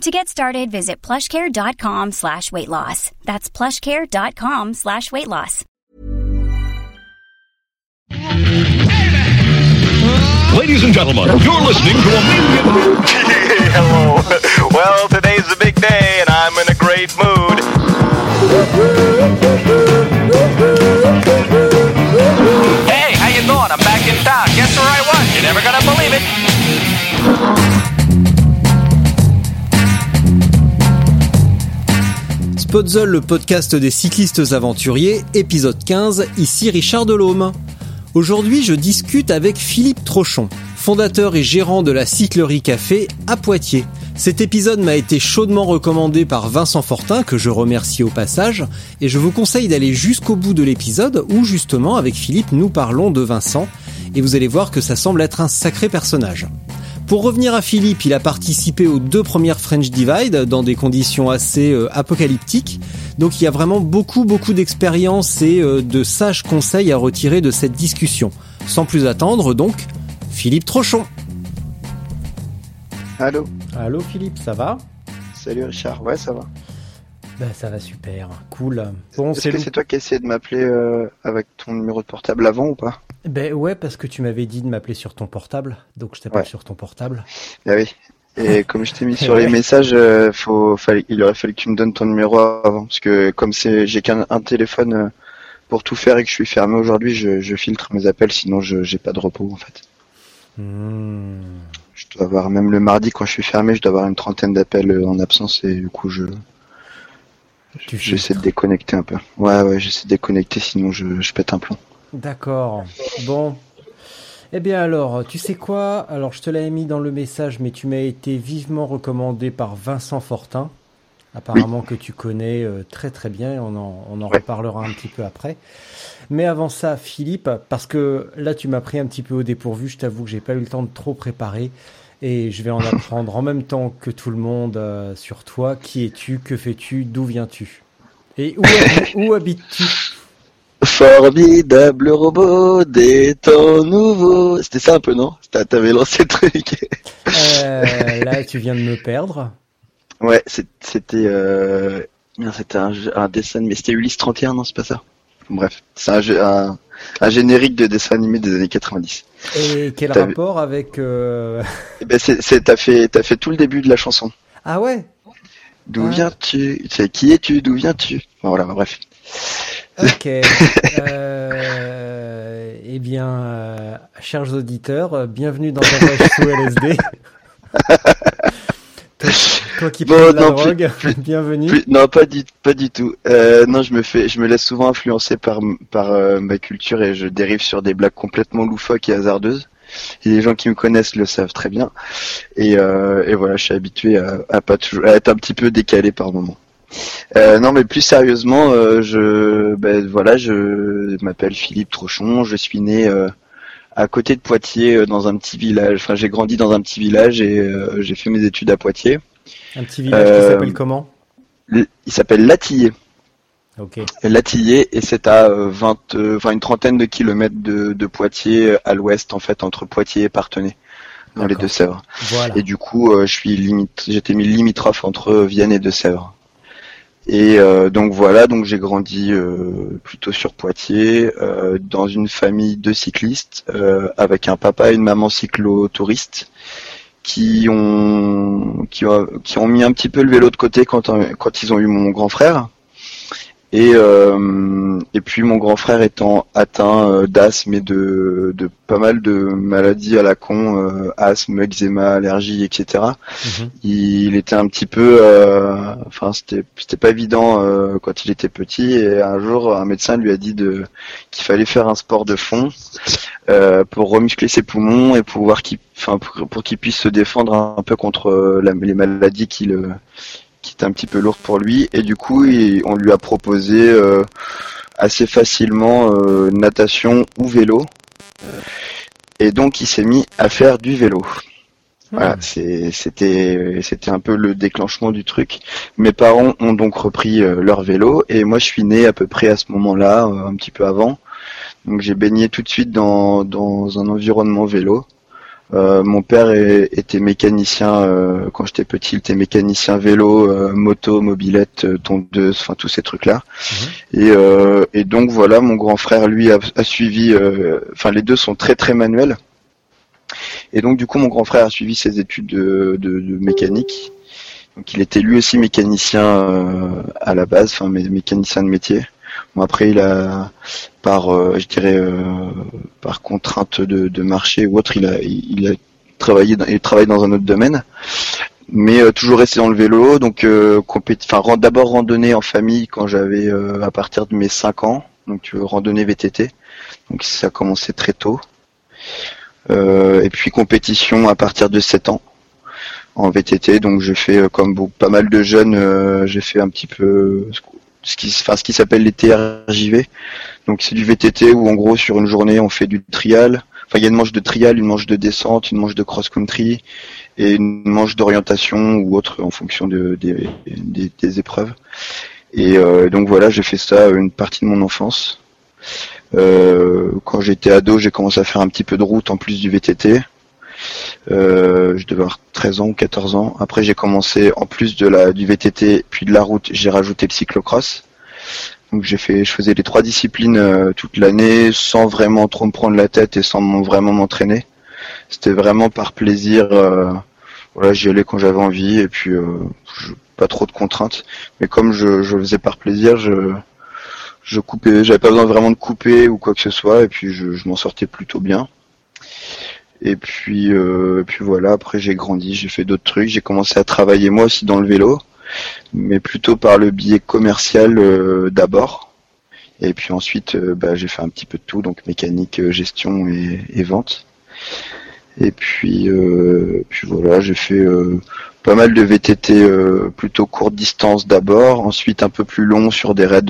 To get started, visit plushcare.com slash weight loss. That's plushcare.com slash weight loss. Ladies and gentlemen, you're listening to a million... Hello. Well, today's a big day, and I'm in a great mood. Hey, how you doing? I'm back in town. Guess where I was? You're never gonna believe it. Spotzel, le podcast des cyclistes aventuriers, épisode 15, ici Richard Delhomme. Aujourd'hui, je discute avec Philippe Trochon, fondateur et gérant de la Cyclerie Café à Poitiers. Cet épisode m'a été chaudement recommandé par Vincent Fortin, que je remercie au passage, et je vous conseille d'aller jusqu'au bout de l'épisode où justement avec Philippe nous parlons de Vincent, et vous allez voir que ça semble être un sacré personnage. Pour revenir à Philippe, il a participé aux deux premières French Divide dans des conditions assez euh, apocalyptiques. Donc il y a vraiment beaucoup beaucoup d'expérience et euh, de sages conseils à retirer de cette discussion. Sans plus attendre donc, Philippe Trochon. Allô? Allô Philippe, ça va? Salut Richard, ouais ça va. Bah ça va super, cool. Bon, Est-ce que c'est toi qui as essayé de m'appeler euh, avec ton numéro de portable avant ou pas? Ben ouais, parce que tu m'avais dit de m'appeler sur ton portable, donc je t'appelle Ouais. sur ton portable. Ah oui. Et comme je t'ai mis sur les messages, euh, faut, fallait- il aurait fallu que tu me donnes ton numéro avant, parce que comme c'est, j'ai qu'un un téléphone euh, pour tout faire et que je suis fermé aujourd'hui, je, je filtre mes appels, sinon je j'ai pas de repos en fait. Hmm. Je dois avoir même le mardi quand je suis fermé, je dois avoir une trentaine d'appels en absence et du coup je j'essaie de déconnecter un peu. Ouais ouais, j'essaie de déconnecter, sinon je, je pète un plomb. D'accord. Bon. Eh bien alors, tu sais quoi? Alors je te l'avais mis dans le message, mais tu m'as été vivement recommandé par Vincent Fortin, apparemment que tu connais euh, très très bien, on en, on en Ouais. reparlera un petit peu après. Mais avant ça, Philippe, parce que là tu m'as pris un petit peu au dépourvu, je t'avoue que j'ai pas eu le temps de trop préparer, et je vais en apprendre en même temps que tout le monde euh, sur toi. Qui es-tu? Que fais-tu? D'où viens-tu? Et où, habi- où habites-tu? Formidable robot des temps nouveaux. C'était ça un peu, non? T'avais lancé le truc. Euh, là, tu viens de me perdre. Ouais, c'était euh... c'était un, dessin, mais c'était Ulysse 31, non, c'est pas ça? Bref, c'est un, jeu- un, un générique de dessin animé des années 90. Et quel rapport avec... euh, Et ben, c'est, t'as fait, t'as fait tout le début de la chanson. Ah ouais? D'où Ah. viens-tu qui es-tu? D'où viens-tu? Bon, Voilà, bref. Ok. Euh, eh bien, euh, chers auditeurs, bienvenue dans un voyage sous LSD. toi, qui Bon, prends de la non, plus- drogue, plus- bienvenue. Plus- non, pas du, pas du tout. Euh, non, je me fais, je me laisse souvent influencer par, par euh, ma culture et je dérive sur des blagues complètement loufoques et hasardeuses. Et les gens qui me connaissent le savent très bien. Et, euh, et voilà, je suis habitué à, à pas toujours, à être un petit peu décalé par moment. Euh, non, mais plus sérieusement, euh, je, ben voilà, je m'appelle Philippe Trochon. Je suis né euh, à côté de Poitiers, euh, dans un petit village. Enfin, j'ai grandi dans un petit village et euh, j'ai fait mes études à Poitiers. Un petit village qui Euh, s'appelle comment? Il s'appelle Latillé. Ok. Latillé et c'est à euh, 20, euh, enfin une trentaine de kilomètres de, de Poitiers à l'ouest en fait entre Poitiers et Parthenay dans les. Deux-Sèvres. Voilà. Et du coup, euh, je suis limite, j'étais mis limitrophe entre Vienne et Deux-Sèvres. Et euh, donc voilà, donc j'ai grandi euh, plutôt sur Poitiers, euh, dans une famille de cyclistes, avec un papa et une maman cyclo-touristes, qui ont, qui ont qui ont mis un petit peu le vélo de côté quand quand ils ont eu mon grand frère. Et, euh, et puis mon grand frère étant atteint euh, d'asthme et de, de pas mal de maladies à la con, euh, asthme, eczéma, allergie, etc. Mhm. Il était un petit peu, euh, enfin c'était c'était pas évident euh, quand il était petit. Et un jour, un médecin lui a dit de qu'il fallait faire un sport de fond euh, pour remuscler ses poumons et pouvoir qu'il, enfin pour, pour qu'il puisse se défendre un, peu contre la- les maladies qui le qui était un petit peu lourde pour lui et du coup il- on lui a proposé euh, assez facilement natation ou vélo. Et donc il s'est mis à faire du vélo. Voilà, c'était c'était un peu le déclenchement du truc. Mes parents ont donc repris leur vélo et moi je suis né à peu près à ce moment-là, un petit peu avant. Donc j'ai baigné tout de suite dans dans un environnement vélo. Euh, mon père était mécanicien euh, quand j'étais petit, il était mécanicien vélo, euh, moto, mobilette, tondeuse, enfin tous ces trucs-là. Mhm. Et, donc voilà, mon grand frère lui a, suivi, enfin les deux sont très très manuels. Et donc du coup mon grand frère a suivi ses études de, de, mécanique. Donc il était lui aussi mécanicien à la base, enfin mécanicien de métier. Bon, après, il a, par, euh, je dirais, euh, par contrainte de, marché ou autre, il a, il a travaillé, dans, il travaille dans un autre domaine, mais euh, toujours resté dans le vélo. Donc, enfin, d'abord randonnée en famille quand j'avais à partir de mes 5 ans, donc tu veux randonnée VTT. Donc ça a commencé très tôt. et puis compétition à partir de 7 ans en VTT. Donc j'ai fait comme pas mal de jeunes, j'ai fait un petit peu ce qui, enfin, ce qui s'appelle les TRJV. Donc c'est du VTT où en gros sur une journée on fait du trial. Enfin il y a une manche de trial, une manche de descente, une manche de cross-country et une manche d'orientation ou autre en fonction de, des, épreuves. Et euh, donc voilà, j'ai fait ça une partie de mon enfance. Euh, quand j'étais ado, j'ai commencé à faire un petit peu de route en plus du VTT. Euh, je devais avoir 13 ans ou 14 ans. Après, j'ai commencé, en plus du VTT puis de la route, j'ai rajouté le cyclocross. Donc j'ai fait, je faisais les trois disciplines euh, toute l'année sans vraiment trop me prendre la tête et sans vraiment m'entraîner. C'était vraiment par plaisir. Euh, voilà, j'y allais quand j'avais envie et puis pas trop de contraintes. Mais comme je, je faisais par plaisir, je je coupais, j'avais pas besoin vraiment de couper ou quoi que ce soit et puis je m'en sortais plutôt bien. Et puis, euh, puis voilà, après j'ai grandi, j'ai fait d'autres trucs, j'ai commencé à travailler moi aussi dans le vélo, mais plutôt par le biais commercial euh, d'abord. Et puis ensuite, euh, bah, j'ai fait un petit peu de tout, donc mécanique, gestion et, vente. Et puis, puis voilà, j'ai fait pas mal de VTT plutôt courte distance d'abord, ensuite un peu plus long sur des raids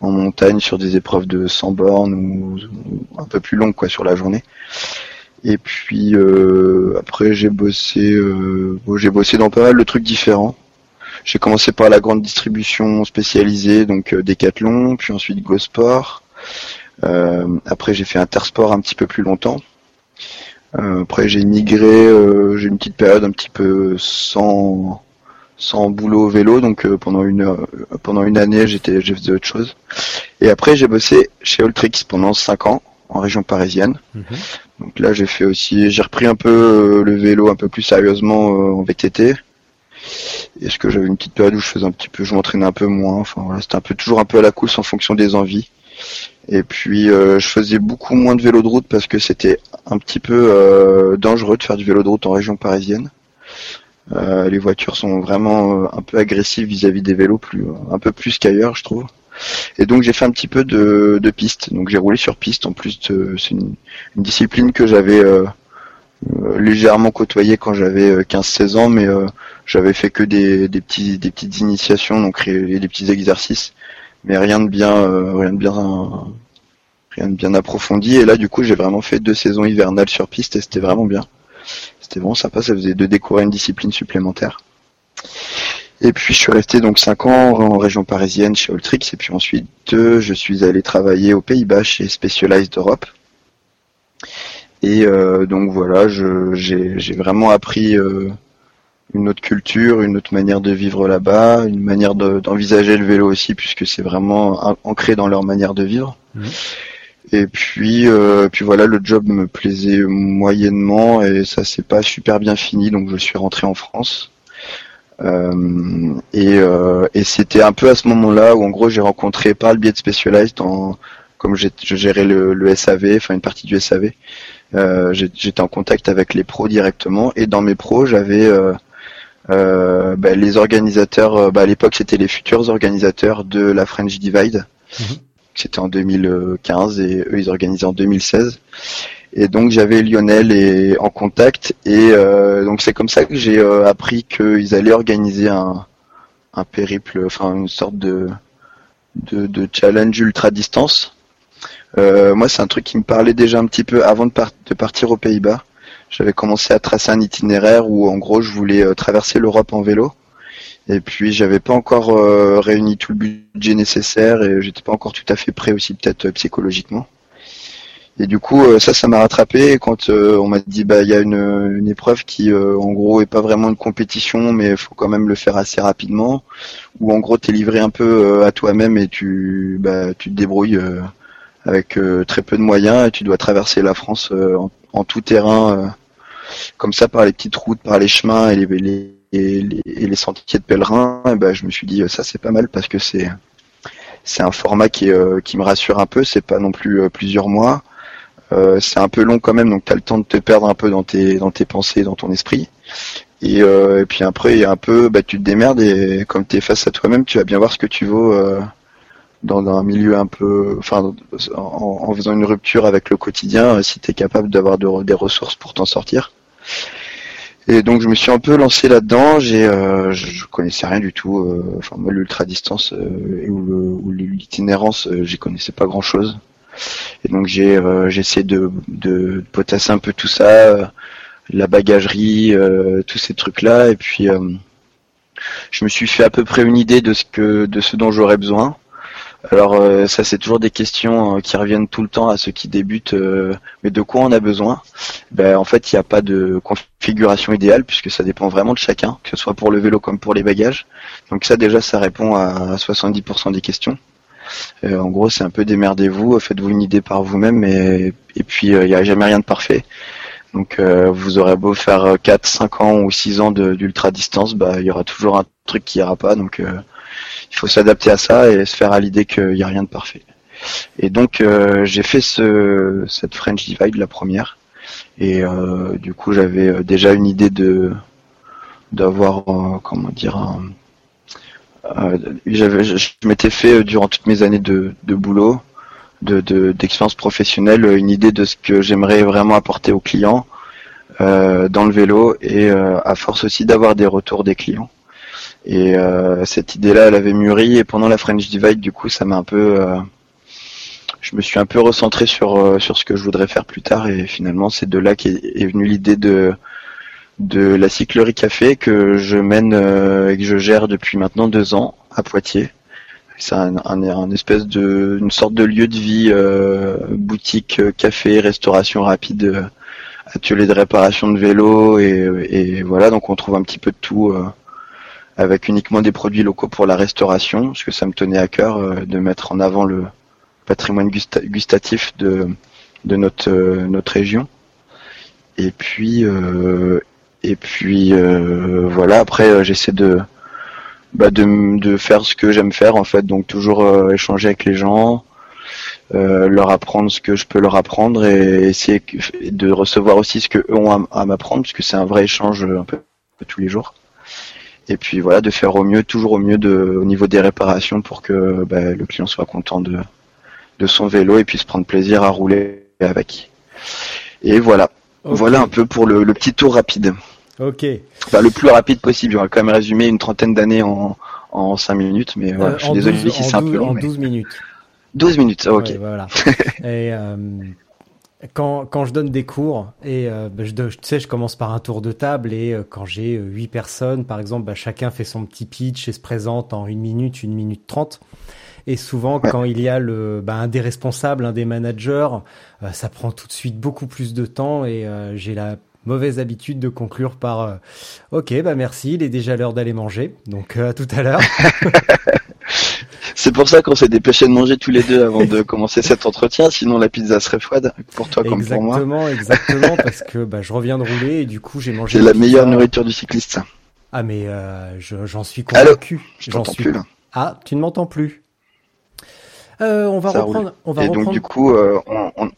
en montagne, sur des épreuves de 100 bornes ou, ou un peu plus long quoi sur la journée. Et puis euh, après j'ai bossé, euh, j'ai bossé dans pas mal de trucs différents. J'ai commencé par la grande distribution spécialisée, donc euh, Decathlon, puis ensuite GoSport. après j'ai fait Intersport un petit peu plus longtemps. après j'ai migré, j'ai une petite période un petit peu sans sans boulot vélo, donc pendant une pendant une année j'étais j'ai fait autre chose. Et après j'ai bossé chez Ultrix pendant 5 ans en région parisienne. Mhm. Donc là, j'ai fait aussi, j'ai repris un peu euh, le vélo un peu plus sérieusement euh, en VTT. Est-ce que j'avais une petite période où je faisais un petit peu, je m'entraînais un peu moins. Enfin voilà, c'était un peu toujours un peu à la course en fonction des envies. Et puis euh, je faisais beaucoup moins de vélo de route parce que c'était un petit peu dangereux de faire du vélo de route en région parisienne. les voitures sont vraiment un peu agressives vis-à-vis des vélos, plus un peu plus qu'ailleurs, je trouve. Et donc j'ai fait un petit peu de, piste. Donc j'ai roulé sur piste. En plus, c'est une, discipline que j'avais euh, euh, légèrement côtoyée quand j'avais 15-16 euh, ans, mais j'avais fait que des, des, petits, des petites initiations, donc des petits exercices, mais rien de bien, rien de bien, rien de bien approfondi. Et là, du coup, j'ai vraiment fait deux saisons hivernales sur piste et c'était vraiment bien. C'était vraiment sympa. Ça faisait de découvrir une discipline supplémentaire. Et puis je suis resté donc 5 ans en région parisienne chez Ultrix et puis ensuite je suis allé travailler aux Pays-Bas chez Specialized Europe. Et euh, donc voilà, j'ai vraiment appris euh, une autre culture, une autre manière de vivre là-bas, une manière d'envisager le vélo aussi puisque c'est vraiment ancré dans leur manière de vivre. Mmh. Et puis, euh, puis voilà, le job me plaisait moyennement et ça s'est pas super bien fini, donc je suis rentré en France. Euh, euh, et, c'était un peu à ce moment-là où en gros j'ai rencontré par le biais de Specialized, en, comme je gérais le, SAV, enfin une partie du SAV, euh, j'étais en contact avec les pros directement et dans mes pros j'avais bah, les organisateurs, bah, à l'époque c'était les futurs organisateurs de la French Divide. Mhm. C'était en 2015 et eux ils organisaient en 2016. Et donc j'avais Lionel et, en contact et euh, donc c'est comme ça que j'ai euh, appris qu'ils allaient organiser un, un périple, enfin une sorte de de, challenge ultra distance. Euh, moi, c'est un truc qui me parlait déjà un petit peu avant de, de partir aux Pays-Bas. J'avais commencé à tracer un itinéraire où, en gros, je voulais traverser l'Europe en vélo. Et puis, j'avais pas encore réuni tout le budget nécessaire et j'étais pas encore tout à fait prêt aussi, peut-être psychologiquement. Et du coup, ça, ça m'a rattrapé. quand on m'a dit, bah, il y a une, une épreuve qui, en gros, est pas vraiment une compétition, mais il faut quand même le faire assez rapidement. Ou en gros, t'es livré un peu à toi-même et tu, bah, tu te débrouilles avec euh, très peu de moyens et tu dois traverser la France euh, en, tout terrain, euh, comme ça par les petites routes, par les chemins et les, et les, sentiers de pèlerins. Et ben, je me suis dit ça c'est pas mal parce que c'est c'est un format qui, qui me rassure un peu. C'est pas non plus plusieurs mois. C'est un peu long quand même, donc tu as le temps de te perdre un peu dans tes dans tes pensées, dans ton esprit. Et, et puis après, il y a un peu, bah, tu te démerdes et comme tu es face à toi-même, tu vas bien voir ce que tu vaux dans un milieu un peu, enfin, en, faisant une rupture avec le quotidien, euh, si tu es capable d'avoir des ressources pour t'en sortir. Et donc je me suis un peu lancé là-dedans. J'ai, euh, je connaissais rien du tout. Euh, enfin moi l'ultra distance euh, ou, l'itinérance, j'y connaissais pas grand-chose. Et donc j'ai, j'ai essayé de, de potasser un peu tout ça, la bagagerie, tous ces trucs-là. Et puis je me suis fait à peu près une idée de ce que, de ce dont j'aurais besoin. Alors euh, ça c'est toujours des questions euh, qui reviennent tout le temps à ceux qui débutent. Euh, mais de quoi on a besoin? Ben, En fait il n'y a pas de configuration idéale puisque ça dépend vraiment de chacun, que ce soit pour le vélo comme pour les bagages. Donc ça déjà ça répond à 70% des questions. En gros c'est un peu démerdez-vous, faites-vous une idée par vous-même et, puis il n'y a jamais rien de parfait. Donc vous aurez beau faire 4, 5 ans ou 6 ans d'ultra distance, bah il y aura toujours un truc qui ira pas. Donc il faut s'adapter à ça et se faire à l'idée qu'il n'y a rien de parfait. Et donc euh, j'ai fait ce, cette French Divide la première et euh, du coup j'avais euh, déjà une idée de d'avoir comment dire j'avais je, m'étais fait durant toutes mes années de, de boulot de d'expérience professionnelle une idée de ce que j'aimerais vraiment apporter aux clients dans le vélo et à force aussi d'avoir des retours des clients et euh, cette idée-là, elle avait mûri. Et pendant la French Divide, du coup, ça m'a un peu, euh, je me suis un peu recentré sur euh, sur ce que je voudrais faire plus tard. Et finalement, c'est de là qu'est est venue l'idée de de la cyclerie café que je mène et que je gère depuis maintenant deux ans à Poitiers. C'est un, un, espèce de une sorte de lieu de vie, boutique, café, restauration rapide, atelier de réparation de vélo et, et, voilà. Donc on trouve un petit peu de tout avec uniquement des produits locaux pour la restauration, parce que ça me tenait à cœur euh, de mettre en avant le patrimoine gustatif de, de notre, euh, notre région. Et puis, euh, et puis voilà. Après, j'essaie de, bah, de, de faire ce que j'aime faire en fait, donc toujours échanger avec les gens, leur apprendre ce que je peux leur apprendre et essayer de recevoir aussi ce que eux ont à, m'apprendre, parce que c'est un vrai échange un peu tous les jours. Et puis voilà de faire au mieux toujours au mieux de au niveau des réparations pour que bah, le client soit content de de son vélo et puisse prendre plaisir à rouler avec. Et voilà. Voilà un peu pour le, petit tour rapide ok. Le plus rapide possible va quand même résumer une trentaine d'années en en 5 minutes mais voilà, je suis désolé si c'est un peu long en 12 minutes. 12 minutes ok. Voilà. Et euh, quand, quand je donne des cours et euh, bah, je, tu sais je commence par un tour de table et euh, quand j'ai euh, huit personnes par exemple bah, chacun fait son petit pitch et se présente en une minute une minute trente. Et souvent quand il y a le bah, un des responsables un des managers ça prend tout de suite beaucoup plus de temps et j'ai la mauvaise habitude de conclure par ok bah merci il est déjà l'heure d'aller manger donc à tout à l'heure C'est pour ça qu'on s'est dépêché de manger tous les deux avant de commencer cet entretien, sinon la pizza serait froide pour toi comme pour moi. Exactement, exactement, parce que bah, je reviens de rouler et du coup j'ai mangé. C'est la meilleure nourriture du cycliste. Ah mais euh, j'en suis convaincu. J'en suis. Plus, Ah, tu ne m'entends plus. Euh, on va reprendre. On va et donc du coup, euh, on,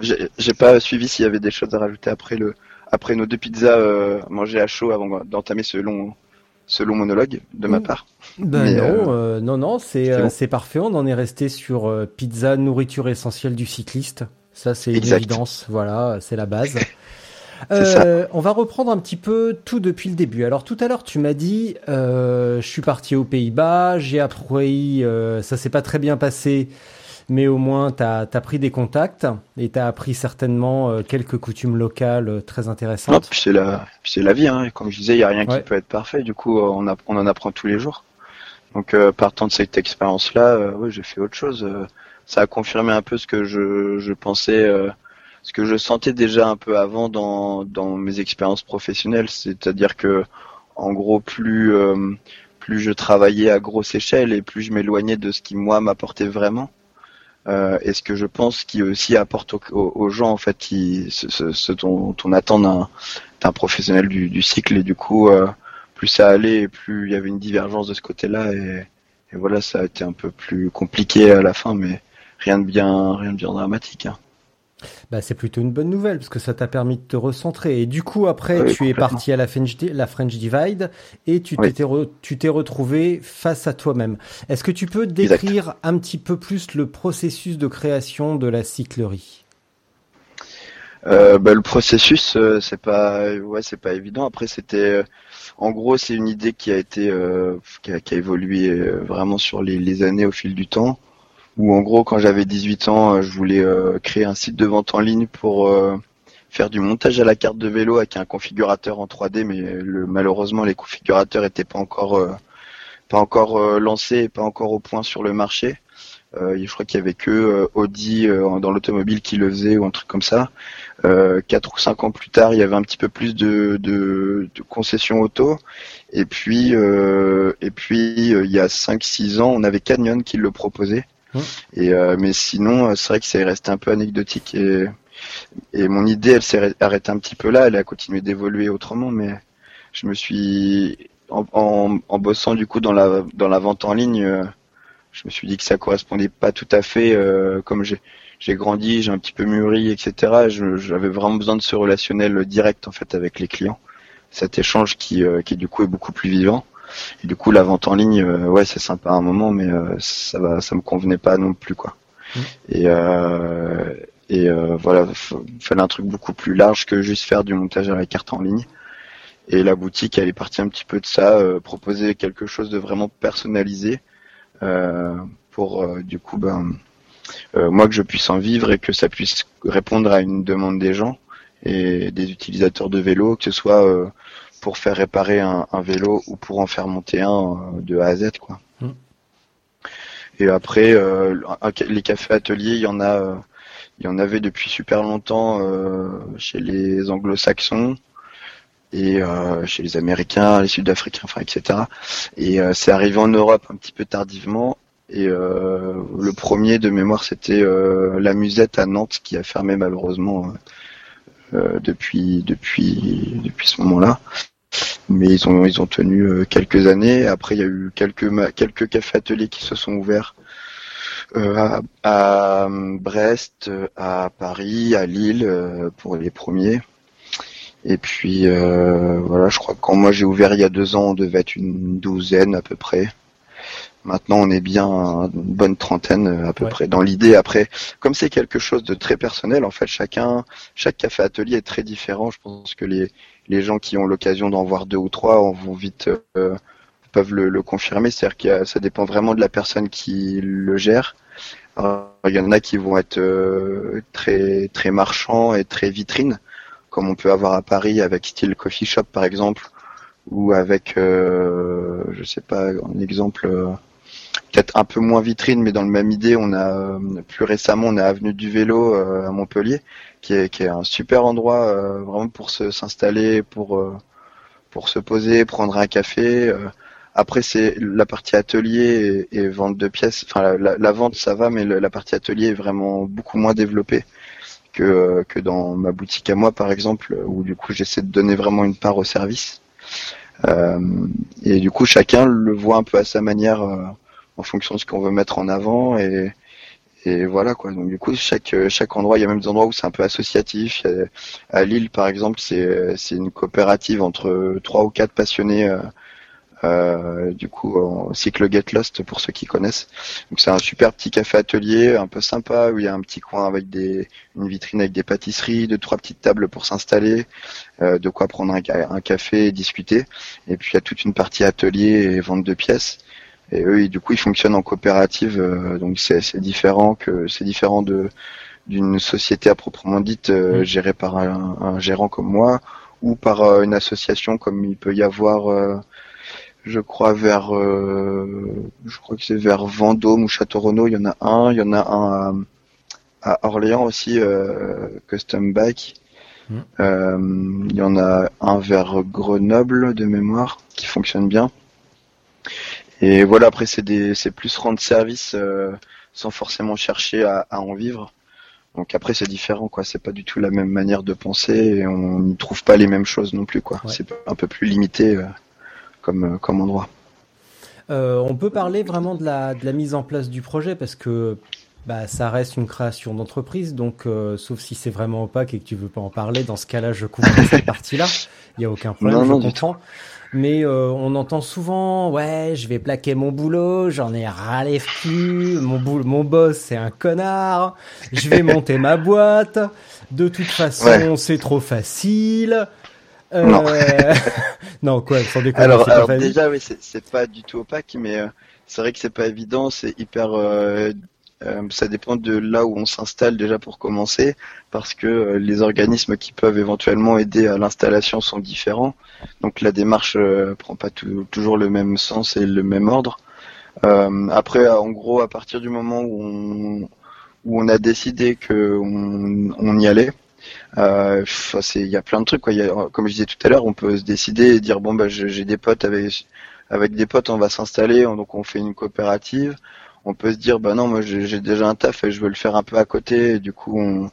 j'ai pas suivi s'il y avait des choses à rajouter après le après nos deux pizzas euh, mangées à chaud avant d'entamer ce long ce long monologue de ma part. Ben non, euh, euh, non, non, c'est euh, c'est parfait. On en est resté sur pizza, nourriture essentielle du cycliste. Ça, c'est une évidence. Voilà, c'est la base. Euh, on va reprendre un petit peu tout depuis le début. Alors tout à l'heure, tu m'as dit, euh, je suis parti aux Pays-Bas, j'ai appris, euh, ça s'est pas très bien passé, mais au moins tu as, pris des contacts et tu as appris certainement euh, quelques coutumes locales euh, très intéressantes. c'est la, vie. Hein. Comme je disais, il n'y a rien qui peut être parfait. Du coup, on, on en apprend tous les jours. Donc partant de cette expérience-là, oui, j'ai fait autre chose. ça a confirmé un peu ce que je, je pensais ce que je sentais déjà un peu avant dans, dans mes expériences professionnelles, c'est-à-dire que en gros plus euh, plus je travaillais à grosse échelle et plus je m'éloignais de ce qui moi m'apportait vraiment. Euh, et ce que je pense qui aussi apporte aux, gens en fait qui, ce, ce, dont on attend d'un professionnel du, cycle et du coup euh, plus ça allait plus il y avait une divergence de ce côté-là et, et, voilà ça a été un peu plus compliqué à la fin mais rien de bien rien de bien dramatique. Hein. Bah, c'est plutôt une bonne nouvelle parce que ça t'a permis de te recentrer. Et du coup, après, tu es parti à la French, la French Divide et tu t'es tu t'es retrouvé face à toi-même. Est-ce que tu peux décrire un petit peu plus le processus de création de la cyclerie? Euh, bah, le processus, euh, c'est pas, ouais, c'est pas évident. Après, c'était, euh, en gros, c'est une idée qui a été, qui a, évolué vraiment sur les, les années au fil du temps où en gros quand j'avais 18 ans, euh, je voulais euh, créer un site de vente en ligne pour euh, faire du montage à la carte de vélo avec un configurateur en 3D, mais le, malheureusement les configurateurs étaient pas encore pas encore lancés, pas encore au point sur le marché. je crois qu'il y avait que Audi dans l'automobile qui le faisait ou un truc comme ça. Quatre ou cinq ans plus tard, il y avait un petit peu plus de, de, concessions auto. Et puis, et puis il y a 5-6 ans, on avait Canyon qui le proposait. Et euh, mais sinon, euh, c'est vrai que c'est resté un peu anecdotique et et mon idée, elle s'est arrêtée un petit peu là. Elle a continué d'évoluer autrement, mais je me suis en, en, en, bossant du coup dans la dans la vente en ligne, euh, je me suis dit que ça correspondait pas tout à fait comme j'ai j'ai grandi, j'ai un petit peu mûri, etc. J'avais vraiment besoin de ce relationnel direct en fait avec les clients, cet échange qui qui du coup est beaucoup plus vivant. Et du coup, la vente en ligne, euh, ouais, c'est sympa à un moment, mais euh, ça va, ça me convenait pas non plus, quoi. Mmh. Et euh, et voilà, fallait un truc beaucoup plus large que juste faire du montage à la carte en ligne. Et la boutique, elle est partie un petit peu de ça, proposer quelque chose de vraiment personnalisé pour du coup, ben, moi que je puisse en vivre et que ça puisse répondre à une demande des gens et des utilisateurs de vélo, que ce soit pour faire réparer un, vélo ou pour en faire monter un euh, de A à Z quoi. Mm. Et après euh, les cafés ateliers, il y en a euh, il y en avait depuis super longtemps chez les anglo-saxons et chez les américains, les sud-africains, enfin etc. Et c'est arrivé en Europe un petit peu tardivement. Et le premier de mémoire, c'était la Musette à Nantes qui a fermé malheureusement depuis depuis depuis ce moment-là mais ils ont ils ont tenu euh, quelques années. Après, il y a eu quelques quelques cafés ateliers qui se sont ouverts euh, à, Brest, à Paris, à Lille euh, pour les premiers. Et puis voilà, je crois que quand moi j'ai ouvert il y a deux ans, on devait être une douzaine à peu près. Maintenant, on est bien une bonne trentaine à peu près. Dans l'idée, après, comme c'est quelque chose de très personnel, en fait, chacun, chaque café atelier est très différent. Je pense que les les gens qui ont l'occasion d'en voir deux ou trois vont vite euh, peuvent le, confirmer. C'est-à-dire que ça dépend vraiment de la personne qui le gère. il y en a qui vont être euh, très très marchands et très vitrines, comme on peut avoir à Paris avec style coffee shop par exemple, ou avec euh, je sais pas un exemple peut-être un peu moins vitrine, mais dans le même idée, on a plus récemment on a Avenue du Vélo à Montpellier, qui est, qui est un super endroit euh, vraiment pour s'installer, pour euh, pour se poser, prendre un café. Euh. Après, c'est la partie atelier et, vente de pièces. Enfin, la, vente, ça va, mais la partie atelier est vraiment beaucoup moins développée que, que dans ma boutique à moi, par exemple, où du coup, j'essaie de donner vraiment une part au service. Euh, et du coup, chacun le voit un peu à sa manière en fonction de ce qu'on veut mettre en avant. Et, et voilà quoi. Donc du coup, chaque chaque endroit, il y a même des endroits où c'est un peu associatif. à Lille, par exemple, c'est c'est une coopérative entre trois ou quatre passionnés euh, Euh, du coup, on cycle Get Lost pour ceux qui connaissent. Donc c'est un super petit café atelier, un peu sympa où il y a un petit coin avec des une vitrine avec des pâtisseries, deux trois petites tables pour s'installer, euh, de quoi prendre un, un, café et discuter. Et puis il y a toute une partie atelier et vente de pièces. Et eux, du coup, ils fonctionnent en coopérative, euh, donc c'est différent que c'est différent de d'une société à proprement dite euh, mmh. gérée par un, un, gérant comme moi ou par euh, une association comme il peut y avoir je crois vers je crois que c'est vers Vendôme ou Château Renaud il y en a un il y en a un à, Orléans aussi Custom Bike mmh. il y en a un vers Grenoble de mémoire qui fonctionne bien et voilà, après c'est des, c'est plus rendre service euh, sans forcément chercher à, à, en vivre. Donc après c'est différent quoi, c'est pas du tout la même manière de penser et on ne trouve pas les mêmes choses non plus quoi. C'est un peu plus limité euh, comme euh, comme endroit. on peut parler vraiment de la, de la mise en place du projet parce que bah, ça reste une création d'entreprise, donc sauf si c'est vraiment opaque et que tu veux pas en parler, dans ce cas-là, je couvre cette partie-là. Il y a aucun problème, je comprends. Mais euh, on entend souvent ouais je vais plaquer mon boulot j'en ai ras les mon boulot mon boss c'est un connard je vais monter ma boîte. De toute façon c'est trop facile. Euh... non. non quoi sans déconner alors, alors déjà oui c'est pas du tout opaque mais euh, c'est vrai que c'est pas évident c'est hyper euh, euh, ça dépend de là où on s'installe déjà pour commencer, parce que euh, les organismes qui peuvent éventuellement aider à l'installation sont différents. Donc la démarche euh, prend pas toujours le même sens et le même ordre. après, en gros, à partir du moment où on, a décidé que on, y allait, il y a plein de trucs. Comme je disais tout à l'heure, on peut se décider et dire bon bah j'ai des potes avec des potes, on va s'installer, donc on fait une coopérative on peut se dire bah non moi j'ai déjà un taf et je veux le faire un peu à côté. Et du coup on,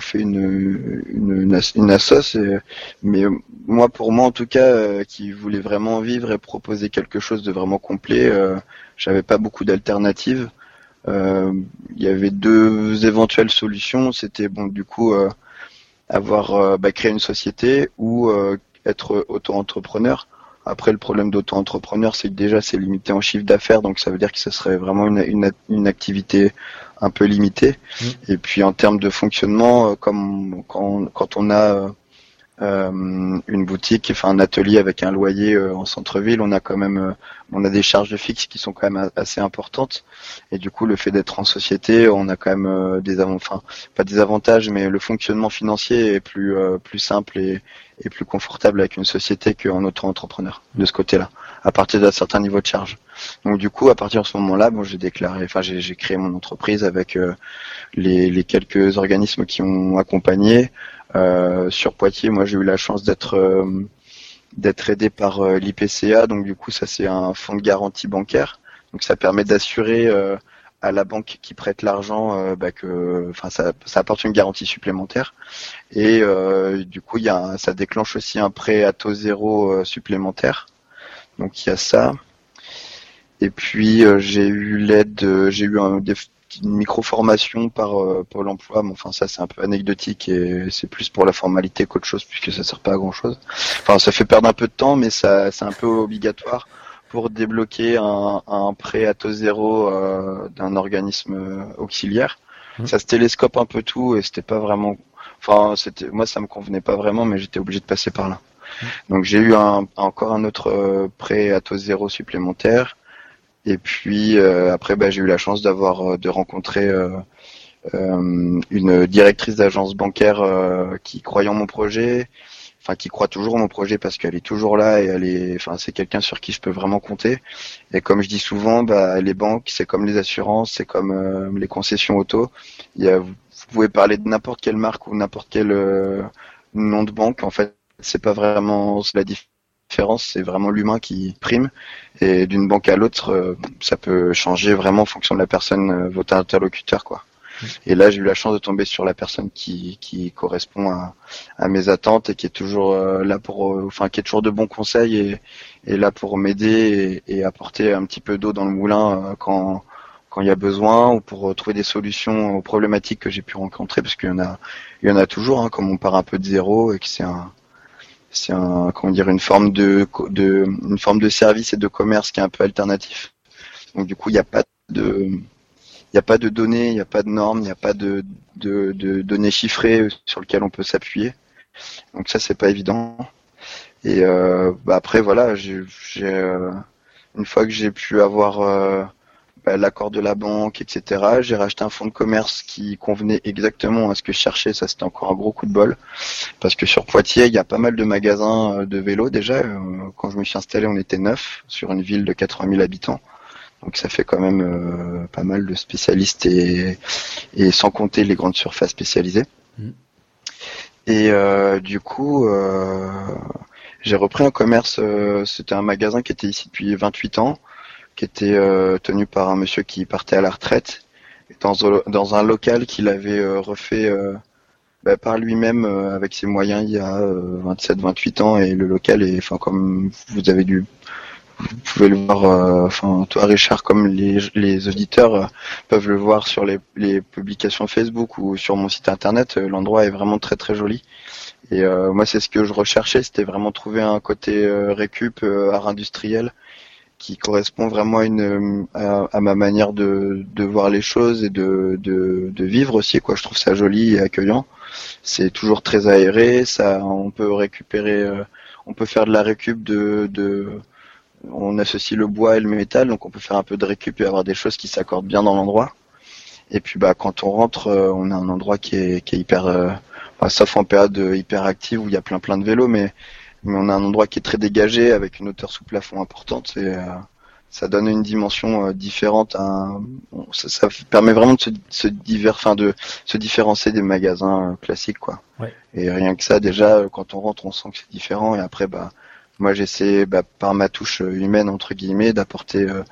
fait une une, une, mais moi pour moi en tout cas euh, qui voulait vraiment vivre et proposer quelque chose de vraiment complet euh, j'avais pas beaucoup d'alternatives. Euh, il y avait deux éventuelles solutions. C'était bon du coup avoir bah, une société ou être auto-entrepreneur après, le problème d'auto-entrepreneur, c'est que déjà, c'est limité en chiffre d'affaires, donc ça veut dire que ce serait vraiment une, une, une activité un peu limitée. Mmh. Et puis, en termes de fonctionnement, euh, comme quand, quand on a euh, euh, une boutique, enfin un atelier avec un loyer euh, en centre-ville, on a quand même, euh, on a des charges fixes qui sont quand même assez importantes. Et du coup, le fait d'être en société, on a quand même des, enfin pas des avantages, mais le fonctionnement financier est plus plus simple et, et plus confortable avec une société qu'en auto-entrepreneur de ce côté-là, à partir d'un certain niveau de charge. Donc du coup, à partir de ce moment-là, bon, j'ai déclaré, enfin j'ai créé mon entreprise avec les, les quelques organismes qui ont accompagné. Euh, sur Poitiers, moi j'ai eu la chance d'être euh, d'être aidé par euh, l'IPCA, donc du coup ça c'est un fonds de garantie bancaire, donc ça permet d'assurer à la banque qui prête l'argent bah, que enfin ça, apporte une garantie supplémentaire. Et du coup il y a ça déclenche aussi un prêt à taux zéro supplémentaire. Donc il y a ça. Et puis j'ai eu l'aide j'ai eu une micro-formation par euh, Pôle emploi, mais enfin ça c'est un peu anecdotique et c'est plus pour la formalité qu'autre chose puisque ça sert pas à grand chose. Enfin ça fait perdre un peu de temps mais ça c'est un peu obligatoire pour débloquer un, un prêt à taux zéro euh, d'un organisme auxiliaire. Mmh. Ça se télescope un peu tout et c'était pas vraiment enfin c'était moi ça me convenait pas vraiment mais j'étais obligé de passer par là. Mmh. Donc j'ai eu un, encore un autre euh, prêt à taux zéro supplémentaire et puis euh, après, bah, j'ai eu la chance d'avoir euh, de rencontrer euh, une directrice d'agence bancaire qui croyait en mon projet, enfin qui croit toujours en mon projet parce qu'elle est toujours là et elle est, enfin c'est quelqu'un sur qui je peux vraiment compter. Et comme je dis souvent, bah, les banques c'est comme les assurances, c'est comme les concessions auto. Il y a, vous pouvez parler de n'importe quelle marque ou n'importe quel nom de banque, en fait c'est pas vraiment la différence c'est vraiment l'humain qui prime. Et d'une banque à l'autre, euh, ça peut changer vraiment en fonction de la personne, euh, votre interlocuteur, quoi. Et là, j'ai eu la chance de tomber sur la personne qui, qui correspond à, à mes attentes et qui est toujours euh, là pour, enfin, qui est toujours de bons conseils et, et là pour m'aider et, apporter un petit peu d'eau dans le moulin quand quand il y a besoin ou pour trouver des solutions aux problématiques que j'ai pu rencontrer parce qu'il y en a il y en a toujours hein, comme on part un peu de zéro et que c'est un c'est un comment dire une forme de, de une forme de service et de commerce qui est un peu alternatif. Donc du coup, il n'y a pas de n'y a pas de données, il n'y a pas de normes, il n'y a pas de, données chiffrées sur lesquelles on peut s'appuyer. Donc ça, c'est pas évident. Et euh, bah après, voilà, j'ai euh, une fois que j'ai pu avoir euh, bah, l'accord de la banque, etc., j'ai racheté un fonds de commerce qui convenait exactement à ce que je cherchais. Ça, c'était encore un gros coup de bol. Parce que sur Poitiers, il y a pas mal de magasins euh, de vélos déjà. Quand je me suis installé, on était neuf sur une ville de 80 000 habitants. Donc ça fait quand même euh, pas mal de spécialistes et, et sans compter les grandes surfaces spécialisées. Mm. Et euh, du coup, euh, j'ai repris un commerce. C'était un magasin qui était ici depuis 28 ans, qui était tenu par un monsieur qui partait à la retraite, dans, dans un local qu'il avait refait bah, par lui-même avec ses moyens il y a 27-28 ans. Et le local est, enfin comme vous avez dû vous pouvez le voir, euh, enfin toi Richard, comme les, les auditeurs euh, peuvent le voir sur les, les, publications Facebook ou sur mon site internet, euh, l'endroit est vraiment très très joli. Et moi c'est ce que je recherchais, c'était vraiment trouver un côté récup, art industriel, qui correspond vraiment à, une, à, ma manière de, de, voir les choses et de, de, de, vivre aussi. Quoi, je trouve ça joli et accueillant. C'est toujours très aéré, ça, on peut récupérer, on peut faire de la récup de, de on associe le bois et le métal, donc on peut faire un peu de récup et avoir des choses qui s'accordent bien dans l'endroit. Et puis bah quand on rentre, euh, on a un endroit qui est, qui est hyper, euh, bah, sauf en période hyper active où il y a plein plein de vélos, mais mais on a un endroit qui est très dégagé avec une hauteur sous plafond importante. Et, euh, ça donne une dimension différente. ça, permet vraiment de se, se de se différencier des magasins classiques, quoi. Et rien que ça, déjà, quand on rentre, on sent que c'est différent. Et après, bah, moi, j'essaie, bah, par ma touche humaine entre guillemets, d'apporter euh,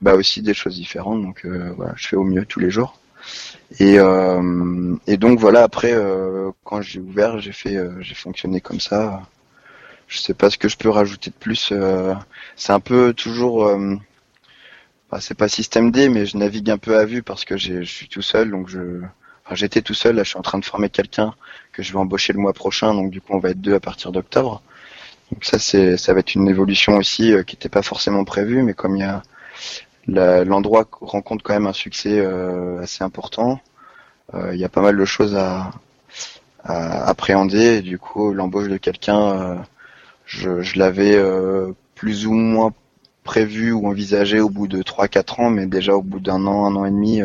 bah, aussi des choses différentes. Donc euh, voilà, je fais au mieux tous les jours. Et, euh, et donc voilà, après, quand j'ai ouvert, j'ai fait, j'ai fonctionné comme ça. Je sais pas ce que je peux rajouter de plus. c'est un peu toujours, bah, c'est pas système D, mais je navigue un peu à vue parce que je suis tout seul, donc je, enfin, j'étais tout seul. Là, je suis en train de former quelqu'un que je vais embaucher le mois prochain, donc du coup, on va être deux à partir d'octobre. Donc ça, c'est, ça va être une évolution aussi euh, qui n'était pas forcément prévue, mais comme il y a l'endroit rencontre quand même un succès euh, assez important, euh, il y a pas mal de choses à, à appréhender. Et du coup, l'embauche de quelqu'un, je, je l'avais plus ou moins prévu ou envisagé au bout de 3-4 ans, mais déjà au bout d'un an, un an et demi,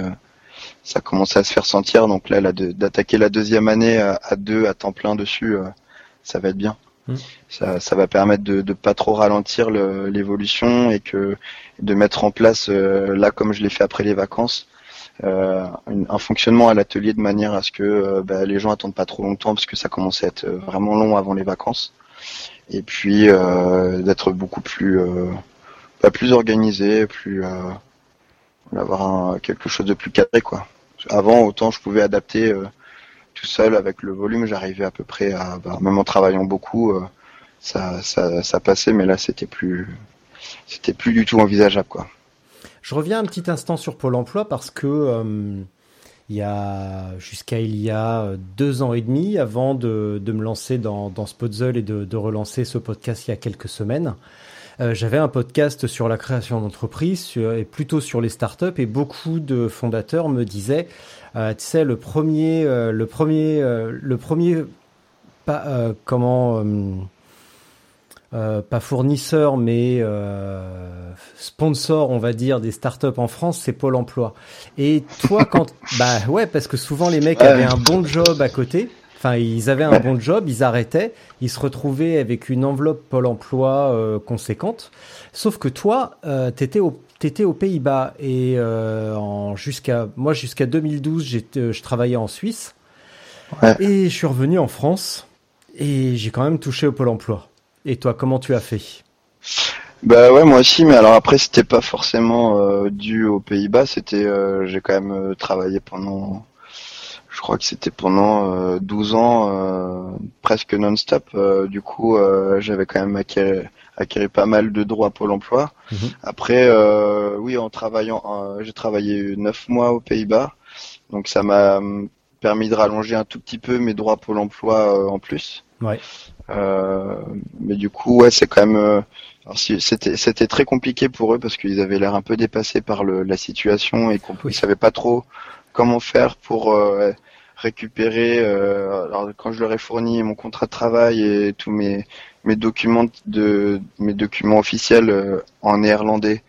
ça commençait à se faire sentir. Donc là, d'attaquer la deuxième année à, à, deux à temps plein dessus, ça va être bien. Mm. Ça, ça, va permettre de ne pas trop ralentir l'évolution et que de mettre en place, euh, là comme je l'ai fait après les vacances, euh, un fonctionnement à l'atelier de manière à ce que euh, bah, les gens attendent pas trop longtemps parce que ça commence à être vraiment long avant les vacances. Et puis d'être beaucoup plus, pas bah, plus organisé, plus avoir quelque chose de plus cadré quoi. Avant autant je pouvais adapter tout seul avec le volume, j'arrivais à peu près à, bah, même en travaillant beaucoup, euh, ça, ça, passait, mais là c'était plus, c'était plus du tout envisageable quoi. Je reviens un petit instant sur Pôle Emploi parce que euh, il y a jusqu'à il y a deux ans et demi, avant de, de me lancer dans, dans Spotzel et de, relancer ce podcast il y a quelques semaines, euh, j'avais un podcast sur la création d'entreprises et plutôt sur les startups et beaucoup de fondateurs me disaient euh, tu sais, le premier, euh, le premier, euh, le premier, pas comment. pas fournisseur, mais sponsor, on va dire, des startups en France, c'est Pôle Emploi. Et toi, quand, bah ouais, parce que souvent les mecs avaient un bon job à côté. Enfin, ils avaient un bon job, ils arrêtaient, ils se retrouvaient avec une enveloppe Pôle Emploi conséquente. Sauf que toi, euh, t'étais au T'étais aux Pays-Bas et euh, jusqu'à moi jusqu'à 2012, euh, je travaillais en Suisse et je suis revenu en France et j'ai quand même touché au Pôle Emploi. Et toi, comment tu as fait? Bah ouais, moi aussi, mais alors après c'était pas forcément euh, dû aux Pays-Bas, c'était j'ai quand même travaillé pendant je crois que c'était pendant 12 ans presque non-stop. du coup, j'avais quand même acquis acquérir pas mal de droits Pôle Emploi. Mhm. Après, euh, oui, en travaillant, euh, j'ai travaillé neuf mois aux Pays-Bas, donc ça m'a permis de rallonger un tout petit peu mes droits Pôle Emploi euh, en plus. Ouais. mais du coup, ouais, c'est quand même. c'était c'était très compliqué pour eux parce qu'ils avaient l'air un peu dépassés par le, la situation et qu'on ne savaient pas trop comment faire pour récupérer. alors quand je leur ai fourni mon contrat de travail et tous mes mes documents de mes documents officiels en néerlandais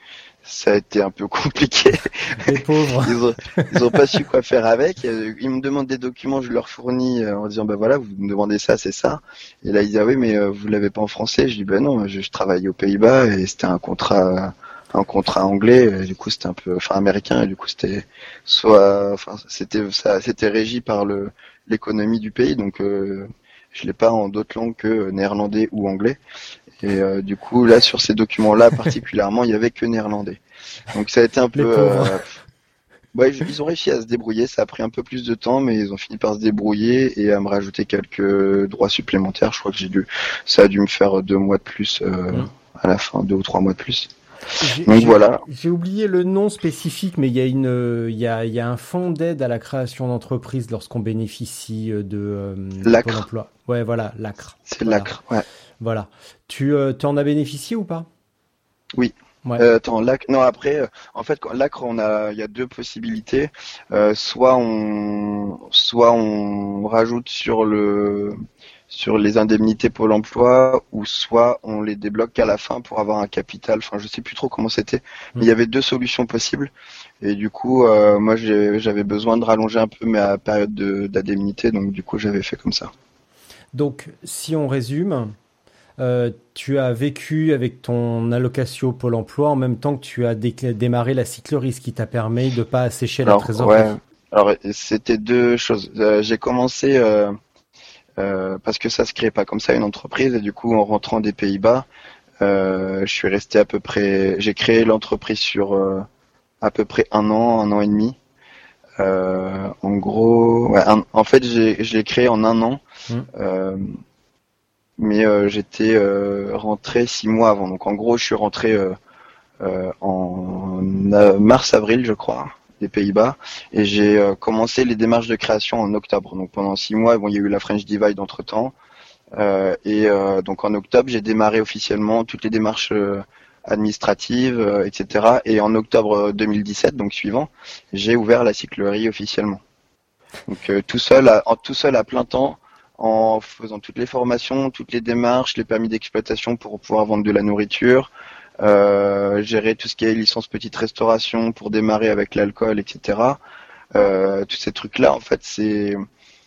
ça a été un peu compliqué. Les pauvres. ils, ont, ils ont pas su quoi faire avec. Ils me demandent des documents, je leur fournis euh, en disant ben voilà, vous me demandez ça, c'est ça. Et là ils disent ah oui mais euh, vous l'avez pas en français. Je dis ben non, je, je travaille aux Pays-Bas et c'était un contrat un contrat anglais. Et du coup c'était un peu enfin américain et du coup c'était soit enfin c'était ça c'était régi par le l'économie du pays donc euh, je l'ai pas en d'autres langues que néerlandais ou anglais. Et euh, du coup, là, sur ces documents-là particulièrement, il y avait que néerlandais. Donc ça a été un peu. Euh, ouais, ils ont réussi à se débrouiller. Ça a pris un peu plus de temps, mais ils ont fini par se débrouiller et à me rajouter quelques droits supplémentaires. Je crois que j'ai dû, ça a dû me faire deux mois de plus euh, à la fin, deux ou trois mois de plus. Donc voilà. J'ai oublié le nom spécifique, mais il y a une, il y a, il y a un fonds d'aide à la création d'entreprises lorsqu'on bénéficie de, euh. Ouais, voilà, l'ACRE. C'est l'ACRE, ouais. Voilà. Tu, euh, en as bénéficié ou pas? Oui. Ouais. Euh, attends, l'ACRE, non après, euh, en fait, l'ACRE, on a, il y a deux possibilités. Euh, soit on, soit on rajoute sur le, sur les indemnités Pôle Emploi, ou soit on les débloque qu'à la fin pour avoir un capital. Enfin, je sais plus trop comment c'était, mais il y avait deux solutions possibles. Et du coup, euh, moi, j'avais besoin de rallonger un peu ma période d'indemnité, donc du coup, j'avais fait comme ça. Donc, si on résume, euh, tu as vécu avec ton allocation Pôle emploi en même temps que tu as démarré la cyclerie, ce qui t'a permis de pas assécher la trésorerie. Alors, c'était deux choses. Euh, j'ai commencé euh, parce que ça se crée pas comme ça une entreprise et du coup en rentrant des Pays-Bas, je suis resté à peu près. J'ai créé l'entreprise sur à peu près un an, un an et demi. en gros, en fait, j'ai créé en un an. Mmh mais euh, j'étais euh, rentré six mois avant. Donc en gros, je suis rentré euh, en mars-avril, je crois, des Pays-Bas, et j'ai commencé les démarches de création en octobre. Donc pendant six mois, bon, il y a eu la French Divide entre temps, et donc en octobre, j'ai démarré officiellement toutes les démarches administratives, etc. Et en octobre 2017, donc suivant, j'ai ouvert la cyclerie officiellement. Donc tout seul, en tout seul à plein temps, en faisant toutes les formations, toutes les démarches, les permis d'exploitation pour pouvoir vendre de la nourriture, euh, gérer tout ce qui est licence petite restauration pour démarrer avec l'alcool, etc. Euh, tous ces trucs-là, en fait, c'est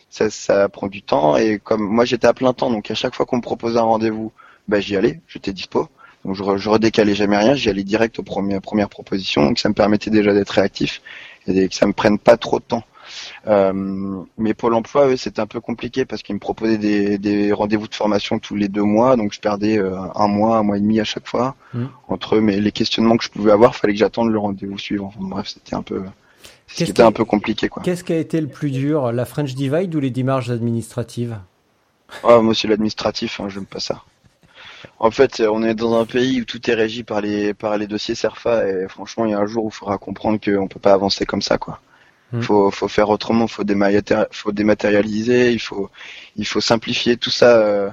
ça, ça, prend du temps. Et comme moi, j'étais à plein temps, donc à chaque fois qu'on me proposait un rendez-vous, bah, j'y allais, j'étais dispo. Donc je, je redécalais jamais rien, j'y allais direct aux premières, premières propositions, donc ça me permettait déjà d'être réactif et que ça me prenne pas trop de temps. Euh, mais Pôle Emploi, eux, c'était un peu compliqué parce qu'ils me proposaient des, rendez-vous de formation tous les deux mois, donc je perdais euh, un mois, un mois et demi à chaque fois mmh. entre mais les questionnements que je pouvais avoir, fallait que j'attende le rendez-vous suivant. bref, c'était un peu c'était un peu compliqué quoi. Qu'est-ce qui a été le plus dur, la French Divide ou les démarches administratives? Ah, moi c'est l'administratif, hein, j'aime pas ça. En fait, on est dans un pays où tout est régi par les par les dossiers Serfa et franchement, il y a un jour où il faudra comprendre qu'on peut pas avancer comme ça quoi. Il mm. faut, faut faire autrement, faut faut dématérialiser, il faut, il faut simplifier tout ça. Euh,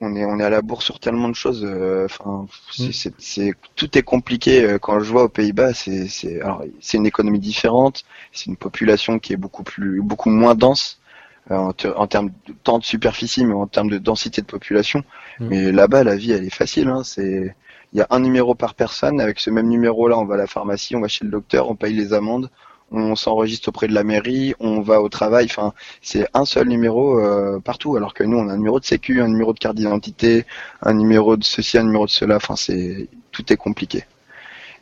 on est, on est à la bourse sur tellement de choses. Euh, enfin, mm. c'est, tout est compliqué. Euh, quand je vois aux Pays-Bas, c'est, c'est, alors, c'est une économie différente, c'est une population qui est beaucoup plus, beaucoup moins dense en, termes de temps de superficie, mais en termes de densité de population. Mm. Mais là-bas, la vie, elle est facile. Hein, c'est, il y a un numéro par personne. Avec ce même numéro-là, on va à la pharmacie, on va chez le docteur, on paye les amendes, on s'enregistre auprès de la mairie, on va au travail. Enfin, c'est un seul numéro euh, partout. Alors que nous, on a un numéro de sécu, un numéro de carte d'identité, un numéro de ceci, un numéro de cela. Enfin, c'est tout est compliqué.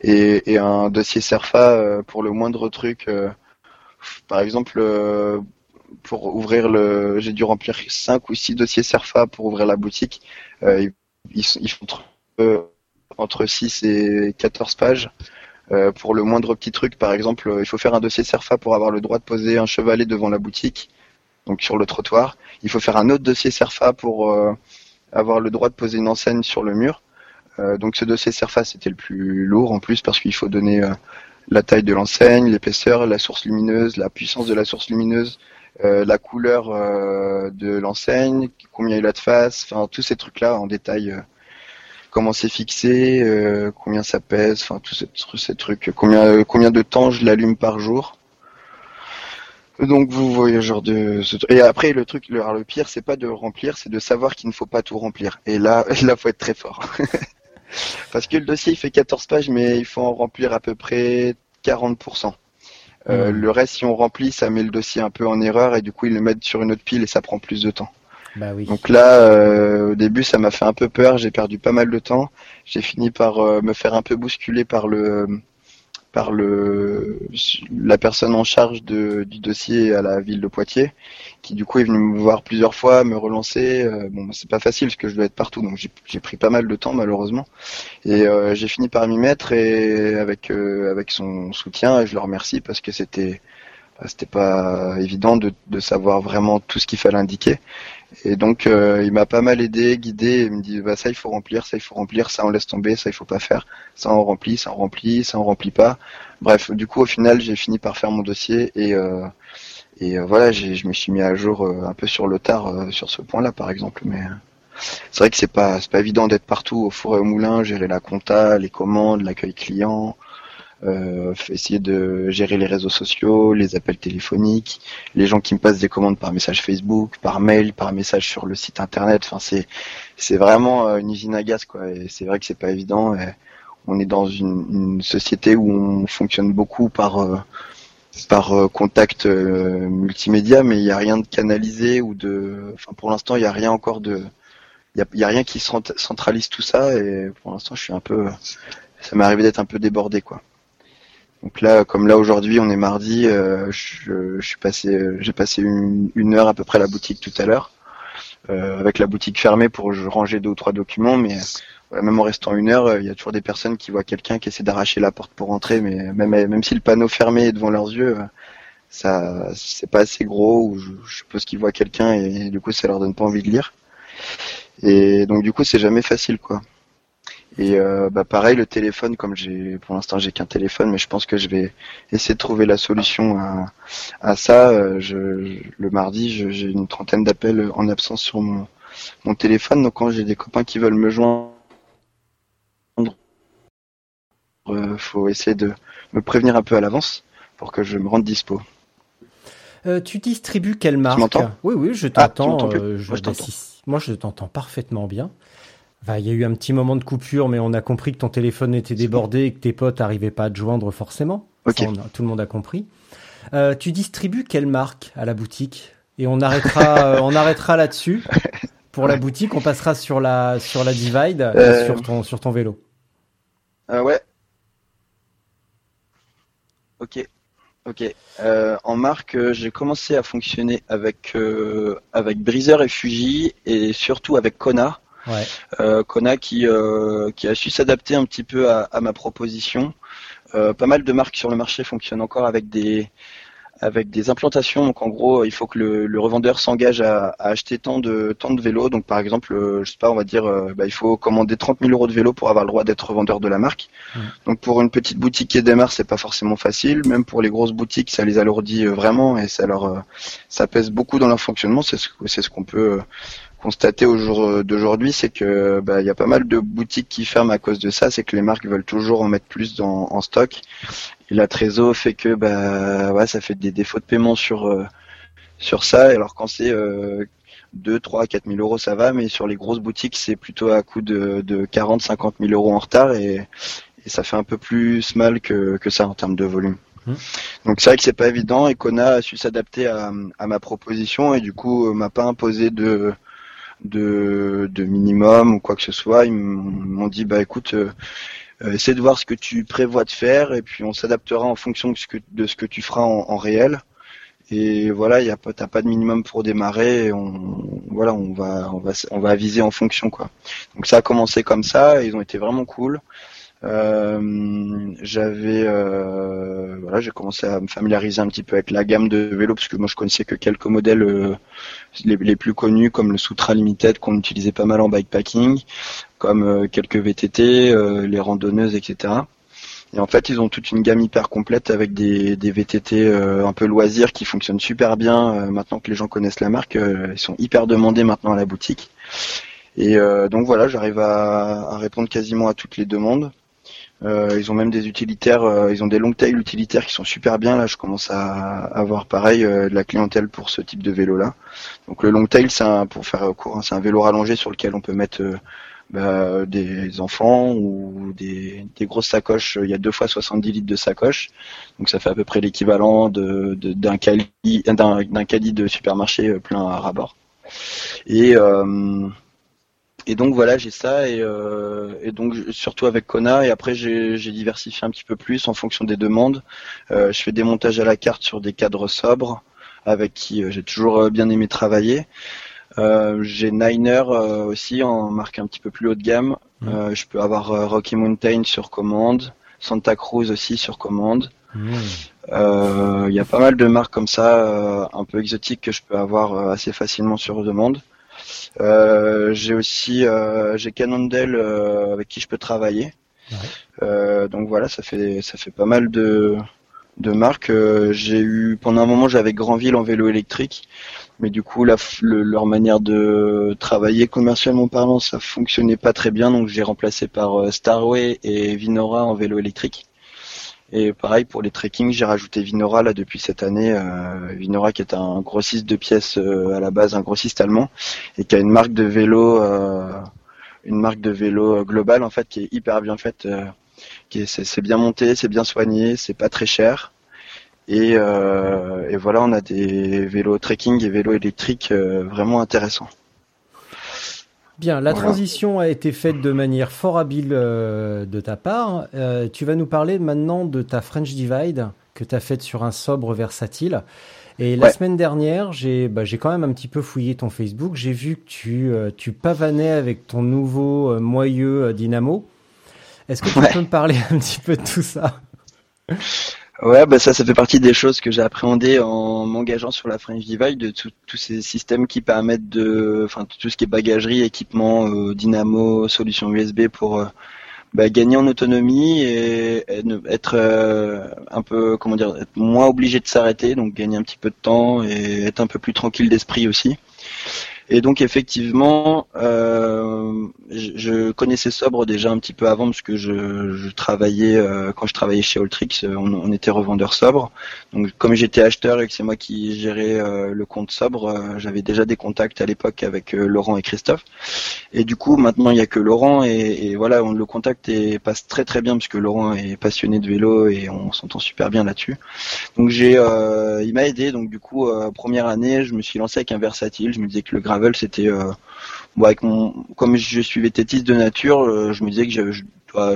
Et, un dossier Serfa euh, pour le moindre truc. Euh, par exemple, pour ouvrir le, j'ai dû remplir 5 ou 6 dossiers Serfa pour ouvrir la boutique. ils, ils font entre 6 et 14 pages. Euh, pour le moindre petit truc, par exemple, euh, il faut faire un dossier SERFA pour avoir le droit de poser un chevalet devant la boutique, donc sur le trottoir. Il faut faire un autre dossier SERFA pour euh, avoir le droit de poser une enseigne sur le mur. donc ce dossier SERFA, c'était le plus lourd en plus parce qu'il faut donner la taille de l'enseigne, l'épaisseur, la source lumineuse, la puissance de la source lumineuse, la couleur de l'enseigne, combien il a de face, enfin tous ces trucs-là en détail. Comment c'est fixé, euh, combien ça pèse, enfin tous ces, ces trucs, combien euh, combien de temps je l'allume par jour. Donc vous voyez genre de ce et après le truc le, le pire c'est pas de remplir c'est de savoir qu'il ne faut pas tout remplir et là là faut être très fort parce que le dossier il fait 14 pages mais il faut en remplir à peu près 40%. Euh, Mhm. Le reste si on remplit ça met le dossier un peu en erreur et du coup ils le mettent sur une autre pile et ça prend plus de temps. Bah oui. Donc là, euh, au début, ça m'a fait un peu peur. J'ai perdu pas mal de temps. J'ai fini par euh, me faire un peu bousculer par le par le la personne en charge de, du dossier à la ville de Poitiers, qui du coup est venu me voir plusieurs fois, me relancer. Euh, bon, c'est pas facile parce que je dois être partout, donc j'ai- j'ai pris pas mal de temps malheureusement. Et euh, j'ai fini par m'y mettre et avec euh, avec son soutien, et je le remercie parce que c'était c'était pas évident de, de savoir vraiment tout ce qu'il fallait indiquer. Et donc euh, il m'a pas mal aidé, guidé, il me dit bah ça il faut remplir, ça il faut remplir, ça on laisse tomber, ça il faut pas faire, ça on remplit, ça on remplit, ça on remplit pas. Bref, du coup au final j'ai fini par faire mon dossier et euh, et euh, voilà, j'ai je me suis mis à jour euh, un peu sur le tard sur ce point-là par exemple, mais c'est vrai que c'est pas c'est pas évident d'être partout au four et au moulin, gérer la compta, les commandes, l'accueil client, euh, essayer de gérer les réseaux sociaux, les appels téléphoniques, les gens qui me passent des commandes par message Facebook, par mail, par message sur le site internet. Enfin, c'est c'est vraiment euh, une usine à gaz quoi. Et c'est vrai que c'est pas évident. On est dans une, une société où on fonctionne beaucoup par euh, par euh, contact multimédia, mais il n'y a rien de canalisé ou de. Enfin, pour l'instant, il n'y a rien encore de. Il y a, rien qui cent- centralise tout ça. Et pour l'instant, je suis un peu. Ça m'est arrivé d'être un peu débordé quoi. Donc là, comme là aujourd'hui, on est mardi, euh, je, je suis passé, euh, j'ai passé une, une heure à peu près à la boutique tout à l'heure, euh, avec la boutique fermée pour ranger deux ou trois documents, mais même en restant une heure, euh, il y a toujours des personnes qui voient quelqu'un qui essaie d'arracher la porte pour rentrer, mais même même si le panneau fermé est devant leurs yeux, euh, ça c'est pas assez gros, ou je, je suppose qu'ils voient quelqu'un et, du coup ça leur donne pas envie de lire. Et donc du coup c'est jamais facile quoi. Et euh, bah pareil le téléphone comme j'ai pour l'instant j'ai qu'un téléphone mais je pense que je vais essayer de trouver la solution à, à ça. Euh, Je, le mardi j'ai une trentaine d'appels en absence sur mon, mon téléphone donc quand j'ai des copains qui veulent me joindre euh, faut essayer de me prévenir un peu à l'avance pour que je me rende dispo. Euh, tu distribues quelle marque? Oui, oui, je Ah, t'entends. euh. Moi, je t'entends parfaitement bien. Il y a eu un petit moment de coupure, mais on a compris que ton téléphone était débordé et que tes potes n'arrivaient pas à te joindre forcément. Ok. Ça, on a- tout le monde a compris. Euh, tu distribues quelle marque à la boutique? Et on arrêtera, euh, on arrêtera là-dessus. Pour la boutique, on passera sur la sur la Divide, euh, sur ton sur ton vélo. Ah ouais. Ok. Ok. En marque, j'ai commencé à fonctionner avec avec Breezer et Fuji et surtout avec Kona. Ouais. Euh, Kona qui euh, qui a su s'adapter un petit peu à, à ma proposition. Euh, pas mal de marques sur le marché fonctionnent encore avec des avec des implantations. Donc en gros, il faut que le, le revendeur s'engage à, à acheter tant de tant de vélos. Donc par exemple, euh, je sais pas, on va dire, bah, il faut commander 30 000 euros de vélos pour avoir le droit d'être vendeur de la marque. Donc pour une petite boutique qui démarre, c'est pas forcément facile. Même pour les grosses boutiques, ça les alourdit vraiment et ça leur ça pèse beaucoup dans leur fonctionnement. C'est ce, c'est ce qu'on peut constater au jour d'aujourd'hui, c'est que bah, il y a pas mal de boutiques qui ferment à cause de ça. C'est que les marques veulent toujours en mettre plus dans, en stock. Et la trésor fait que bah ouais, ça fait des défauts de paiement sur euh, sur ça. Et alors quand c'est euh, 2, 3, 4 000 euros, ça va, mais sur les grosses boutiques, c'est plutôt à coût de, de 40, 50 000 euros en retard et, et ça fait un peu plus mal que, que ça en termes de volume. Mhm. Donc c'est vrai que c'est pas évident et Kona a su s'adapter à, à ma proposition et du coup euh, m'a pas imposé de, de, de minimum ou quoi que ce soit. Ils m'ont dit bah écoute, euh, euh, essaie de voir ce que tu prévois de faire et puis on s'adaptera en fonction de ce que, de ce que tu feras en, en réel. Et voilà, il y a pas, t'as pas de minimum pour démarrer. Et on, voilà, on va, on va, on va aviser en fonction quoi. Donc ça a commencé comme ça. Ils ont été vraiment cool. Euh, j'avais, euh, voilà, j'ai commencé à me familiariser un petit peu avec la gamme de vélos parce que moi je connaissais que quelques modèles euh, les, plus connus comme le Sutra Limited qu'on utilisait pas mal en bikepacking, comme euh, quelques VTT, euh, les randonneuses, etc. Et en fait, ils ont toute une gamme hyper complète avec des, des VTT un peu loisirs qui fonctionnent super bien. Maintenant que les gens connaissent la marque, ils sont hyper demandés maintenant à la boutique. Et donc voilà, j'arrive à, à, répondre quasiment à toutes les demandes. Ils ont même des utilitaires, ils ont des long tail utilitaires qui sont super bien. Là, je commence à avoir pareil de la clientèle pour ce type de vélo là. Donc le long tail, c'est pour faire court, hein, c'est un vélo rallongé sur lequel on peut mettre bah, des enfants ou des, des, grosses sacoches. Il y a deux fois 70 litres de sacoche, donc ça fait à peu près l'équivalent de, d'un cali d'un, caddie de supermarché plein à rabord. Et euh, et donc voilà, j'ai ça et, euh, et donc surtout avec Kona et après j'ai, diversifié un petit peu plus en fonction des demandes. Euh, je fais des montages à la carte sur des cadres sobres avec qui j'ai toujours bien aimé travailler. Euh, j'ai Niner euh, aussi en marque un petit peu plus haut de gamme. Mmh. Euh, je peux avoir Rocky Mountain sur commande, Santa Cruz aussi sur commande. Mmh. Il y a pas mal de marques comme ça, un peu exotiques que je peux avoir assez facilement sur demande. J'ai aussi j'ai Cannondale avec qui je peux travailler. donc voilà, ça fait ça fait pas mal de de marques. j'ai eu pendant un moment j'avais Grandville en vélo électrique mais du coup la, leur manière de travailler commercialement parlant ça fonctionnait pas très bien donc j'ai remplacé par euh, Starway et Vinora en vélo électrique et pareil pour les trekking j'ai rajouté Vinora là depuis cette année euh, Vinora qui est un grossiste de pièces euh, à la base un grossiste allemand et qui a une marque de vélo une marque de vélo globale en fait qui est hyper bien faite qui c'est bien monté c'est bien soigné c'est pas très cher euh, et, voilà, on a des vélos trekking et vélos électriques euh, vraiment intéressants. Bien, la transition a été faite de manière fort habile euh, de ta part. tu vas nous parler maintenant de ta French Divide que tu as faite sur un sobre versatile. Et la semaine dernière, j'ai bah, quand même un petit peu fouillé ton Facebook. J'ai vu que tu, tu pavanais avec ton nouveau moyeu Dynamo. Est-ce que tu peux me parler un petit peu de tout ça? Ouais, bah ça, ça fait partie des choses que j'ai appréhendées en m'engageant sur la French Divide, de tous ces systèmes qui permettent de, enfin tout ce qui est bagagerie, équipement, euh, dynamo, solution USB pour euh, bah, gagner en autonomie et, être euh, un peu, comment dire, être moins obligé de s'arrêter, donc gagner un petit peu de temps et être un peu plus tranquille d'esprit aussi. Et donc effectivement, euh, je, connaissais Sobre déjà un petit peu avant parce que je, travaillais euh, quand je travaillais chez Alltrix, euh, on, était revendeur Sobre. Donc comme j'étais acheteur et que c'est moi qui gérais le compte Sobre, j'avais déjà des contacts à l'époque avec Laurent et Christophe. Et du coup maintenant il y a que Laurent et, voilà on, le contact et passe très très bien parce que Laurent est passionné de vélo et on s'entend super bien là-dessus. Donc j'ai, il m'a aidé donc du coup première année je me suis lancé avec un versatile, je me disais que le euh, comme je suis vététiste de nature, euh, je me disais que je,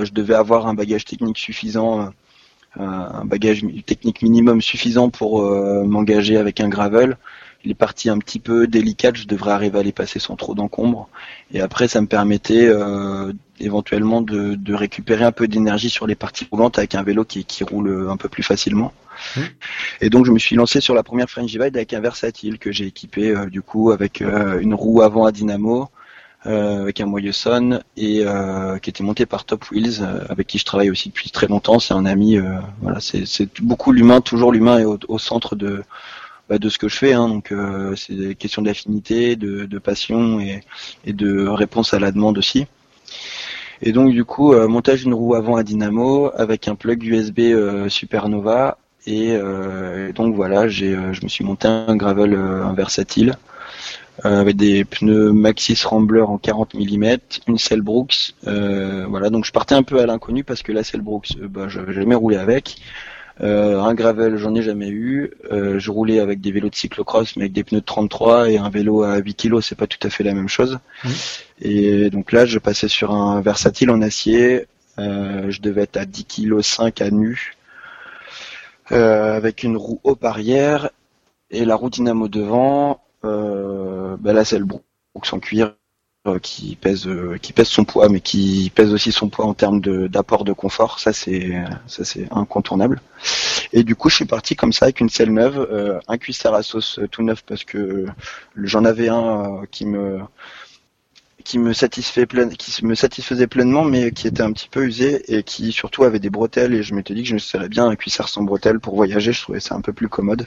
je, devais avoir un bagage technique suffisant, euh, un bagage technique minimum suffisant pour m'engager avec un gravel les parties un petit peu délicates, je devrais arriver à les passer sans trop d'encombre. Et après, ça me permettait éventuellement de, de, récupérer un peu d'énergie sur les parties roulantes avec un vélo qui, qui roule un peu plus facilement. Et donc je me suis lancé sur la première French Divide avec un versatile que j'ai équipé euh, du coup avec euh, une roue avant à dynamo, euh, avec un Moyeson et qui était monté par Top Wheels, avec qui je travaille aussi depuis très longtemps. C'est un ami. voilà, c'est beaucoup l'humain, toujours l'humain est au, centre de bah, de ce que je fais. Hein, donc c'est des questions d'affinité, de, passion et, de réponse à la demande aussi. Et donc du coup, montage d'une roue avant à dynamo avec un plug USB Supernova euh, et, donc voilà, j'ai, euh, je me suis monté un gravel euh, un versatile avec des pneus Maxis Rambler en 40 mm, une selle Brooks. voilà, donc je partais un peu à l'inconnu parce que la selle Brooks, bah, j'avais jamais roulé avec. Un gravel, j'en ai jamais eu. je roulais avec des vélos de cyclocross, mais avec des pneus de 33 et un vélo à 8 kg, c'est pas tout à fait la même chose. Mmh. Et donc là, je passais sur un versatile en acier. je devais être à 10 kg 5 à nu. Euh, avec une roue haut arrière et la roue dynamo devant. Euh, bah là, c'est le Brooks en cuir euh, qui pèse qui pèse son poids, mais qui pèse aussi son poids en termes d'apport de, confort. Ça c'est ça c'est incontournable. Et du coup, je suis parti comme ça avec une selle neuve, un cuissard à sauce tout neuf parce que j'en avais un qui me qui me satisfait plein, qui me satisfaisait pleinement, mais qui était un petit peu usé et qui surtout avait des bretelles. Et je m'étais dit que je me serais bien un cuissard sans bretelles pour voyager. Je trouvais ça un peu plus commode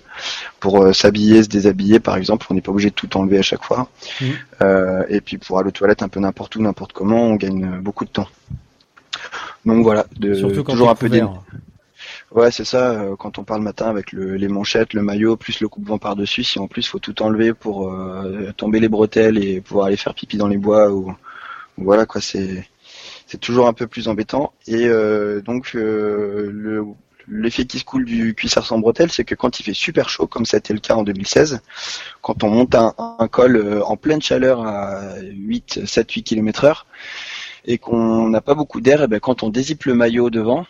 pour euh, s'habiller, se déshabiller, par exemple. On n'est pas obligé de tout enlever à chaque fois. Mhm. Euh, et puis pour aller aux toilettes un peu n'importe où, n'importe comment, on gagne beaucoup de temps. Donc voilà, de, Surtout quand toujours un peu dé- couvert. Ouais, c'est ça. euh, quand on part le matin avec le- les manchettes, le maillot, plus le coupe-vent par-dessus, si en plus faut tout enlever pour euh, tomber les bretelles et pouvoir aller faire pipi dans les bois ou voilà quoi, c'est c'est toujours un peu plus embêtant. Et euh, donc le l'effet qui se coule du cuissard sans bretelles, c'est que quand il fait super chaud, comme ça a été le cas en 2016, quand on monte un, col en pleine chaleur à 8, 7, 8 km heure, et qu'on n'a pas beaucoup d'air, et ben quand on dézippe le maillot devant,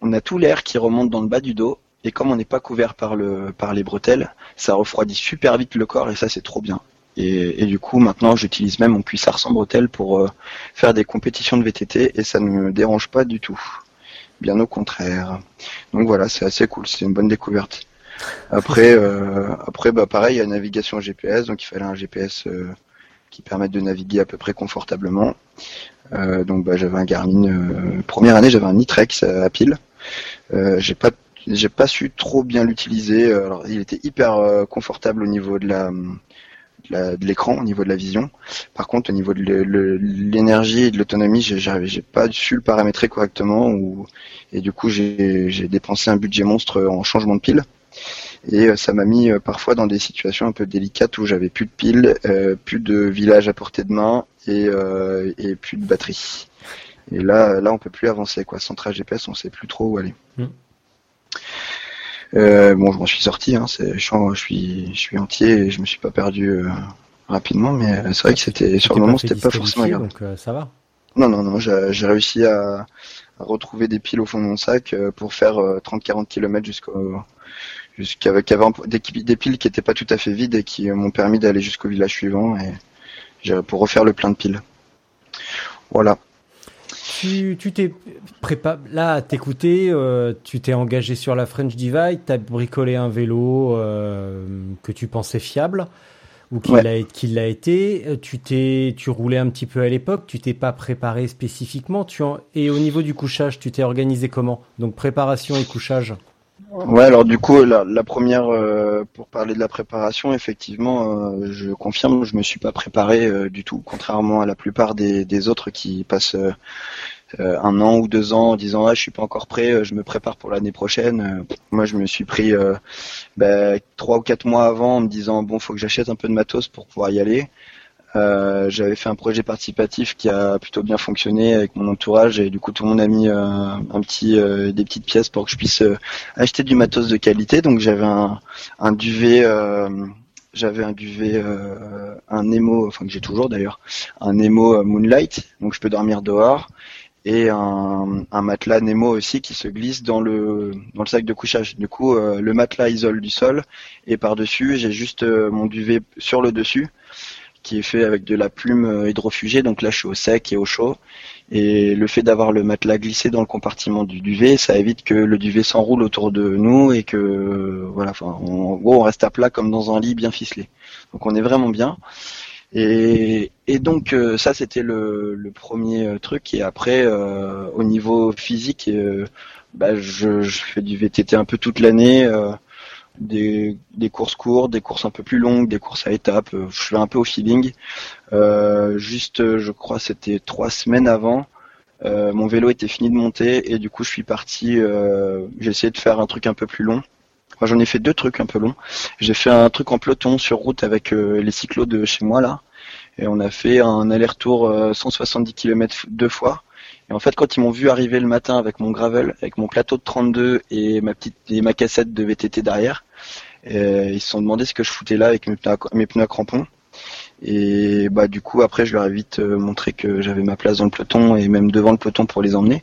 on a tout l'air qui remonte dans le bas du dos et comme on n'est pas couvert par le par les bretelles, ça refroidit super vite le corps et ça c'est trop bien. Et, du coup maintenant j'utilise même mon cuissard sans bretelles pour euh, faire des compétitions de VTT et ça ne me dérange pas du tout. Bien au contraire. Donc voilà, c'est assez cool, c'est une bonne découverte. Après euh, après bah pareil, il y a navigation GPS, donc il fallait un GPS euh, qui permette de naviguer à peu près confortablement. Euh, donc bah, j'avais un Garmin. première année, j'avais un Nitrex à pile. Euh, j'ai pas j'ai pas su trop bien l'utiliser. Euh, Alors, il était hyper euh, confortable au niveau de la de l'écran, au niveau de la vision. Par contre, au niveau de l'énergie et de l'autonomie, j'ai pas su le paramétrer correctement. Et du coup, j'ai dépensé un budget monstre en changement de pile. Et ça m'a mis parfois dans des situations un peu délicates où j'avais plus de piles, euh, plus de village à portée de main et plus de batterie. Et là, là, on peut plus avancer quoi. Sans trajet GPS, on sait plus trop où aller. Mm. Euh, bon, je m'en suis sorti. Hein, c'est, je, suis, je suis, je suis entier et je me suis pas perdu euh, rapidement. Mais euh, c'est vrai que c'était sur le moment, c'était pas forcément grave. donc euh, ça va. Non, non, non, j'ai j'ai réussi à, à retrouver des piles au fond de mon sac euh, pour faire euh, 30-40 km jusqu'au jusqu'avec des, des piles qui étaient pas tout à fait vides et qui euh, m'ont permis d'aller jusqu'au village suivant et pour refaire le plein de piles. Voilà. Tu tu t'es prépa là à t'écouter, euh, tu t'es engagé sur la French Divide, t'as bricolé un vélo euh, que tu pensais fiable ou qu'il Ouais. a qu'il l'a été. Euh, Tu t'es tu roulais un petit peu à l'époque, tu t'es pas préparé spécifiquement. Tu en- et au niveau du couchage, tu t'es organisé comment? Donc préparation et couchage? Ouais, alors du coup, la, la première, euh, pour parler de la préparation, effectivement, euh, je confirme, je me suis pas préparé euh, du tout, contrairement à la plupart des, des autres qui passent euh, euh, un an ou deux ans en disant ah je suis pas encore prêt, euh, je me prépare pour l'année prochaine. Moi, je me suis pris bah, trois ou quatre mois avant en me disant bon, faut que j'achète un peu de matos pour pouvoir y aller. Euh, j'avais fait un projet participatif qui a plutôt bien fonctionné avec mon entourage et du coup tout le monde a mis euh, un petit euh, des petites pièces pour que je puisse euh, acheter du matos de qualité. Donc j'avais un, un duvet, j'avais un duvet, un Nemo, enfin que j'ai toujours d'ailleurs, un Nemo Moonlight, donc je peux dormir dehors, et un, un matelas Nemo aussi qui se glisse dans le dans le sac de couchage. Du coup, euh, le matelas isole du sol, et par dessus j'ai juste mon duvet sur le dessus qui est fait avec de la plume euh, hydrofugée, donc là je suis au sec et au chaud. Et le fait d'avoir le matelas glissé dans le compartiment du duvet, ça évite que le duvet s'enroule autour de nous et que voilà, enfin, on- en gros on reste à plat comme dans un lit bien ficelé. Donc on est vraiment bien. Et, et donc euh, ça c'était le, le premier euh, truc. Et après euh, au niveau physique, euh, bah, je, je fais du VTT un peu toute l'année. euh, des, courses courtes, des courses un peu plus longues, des courses à étapes. euh, Je vais un peu au feeling. Euh, juste, euh, je crois, c'était trois semaines avant. mon vélo était fini de monter et du coup, je suis parti. j'ai essayé de faire un truc un peu plus long. Enfin, j'en ai fait deux trucs un peu longs. J'ai fait un truc en peloton sur route avec les cyclos de chez moi là, et on a fait un aller-retour euh, 170 km deux fois. Et en fait, quand ils m'ont vu arriver le matin avec mon gravel, avec mon plateau de 32 et ma petite et ma cassette de VTT derrière, euh, ils se sont demandé ce que je foutais là avec mes pneus, à- crampons. Et bah du coup après je leur ai vite euh, montré que j'avais ma place dans le peloton et même devant le peloton pour les emmener.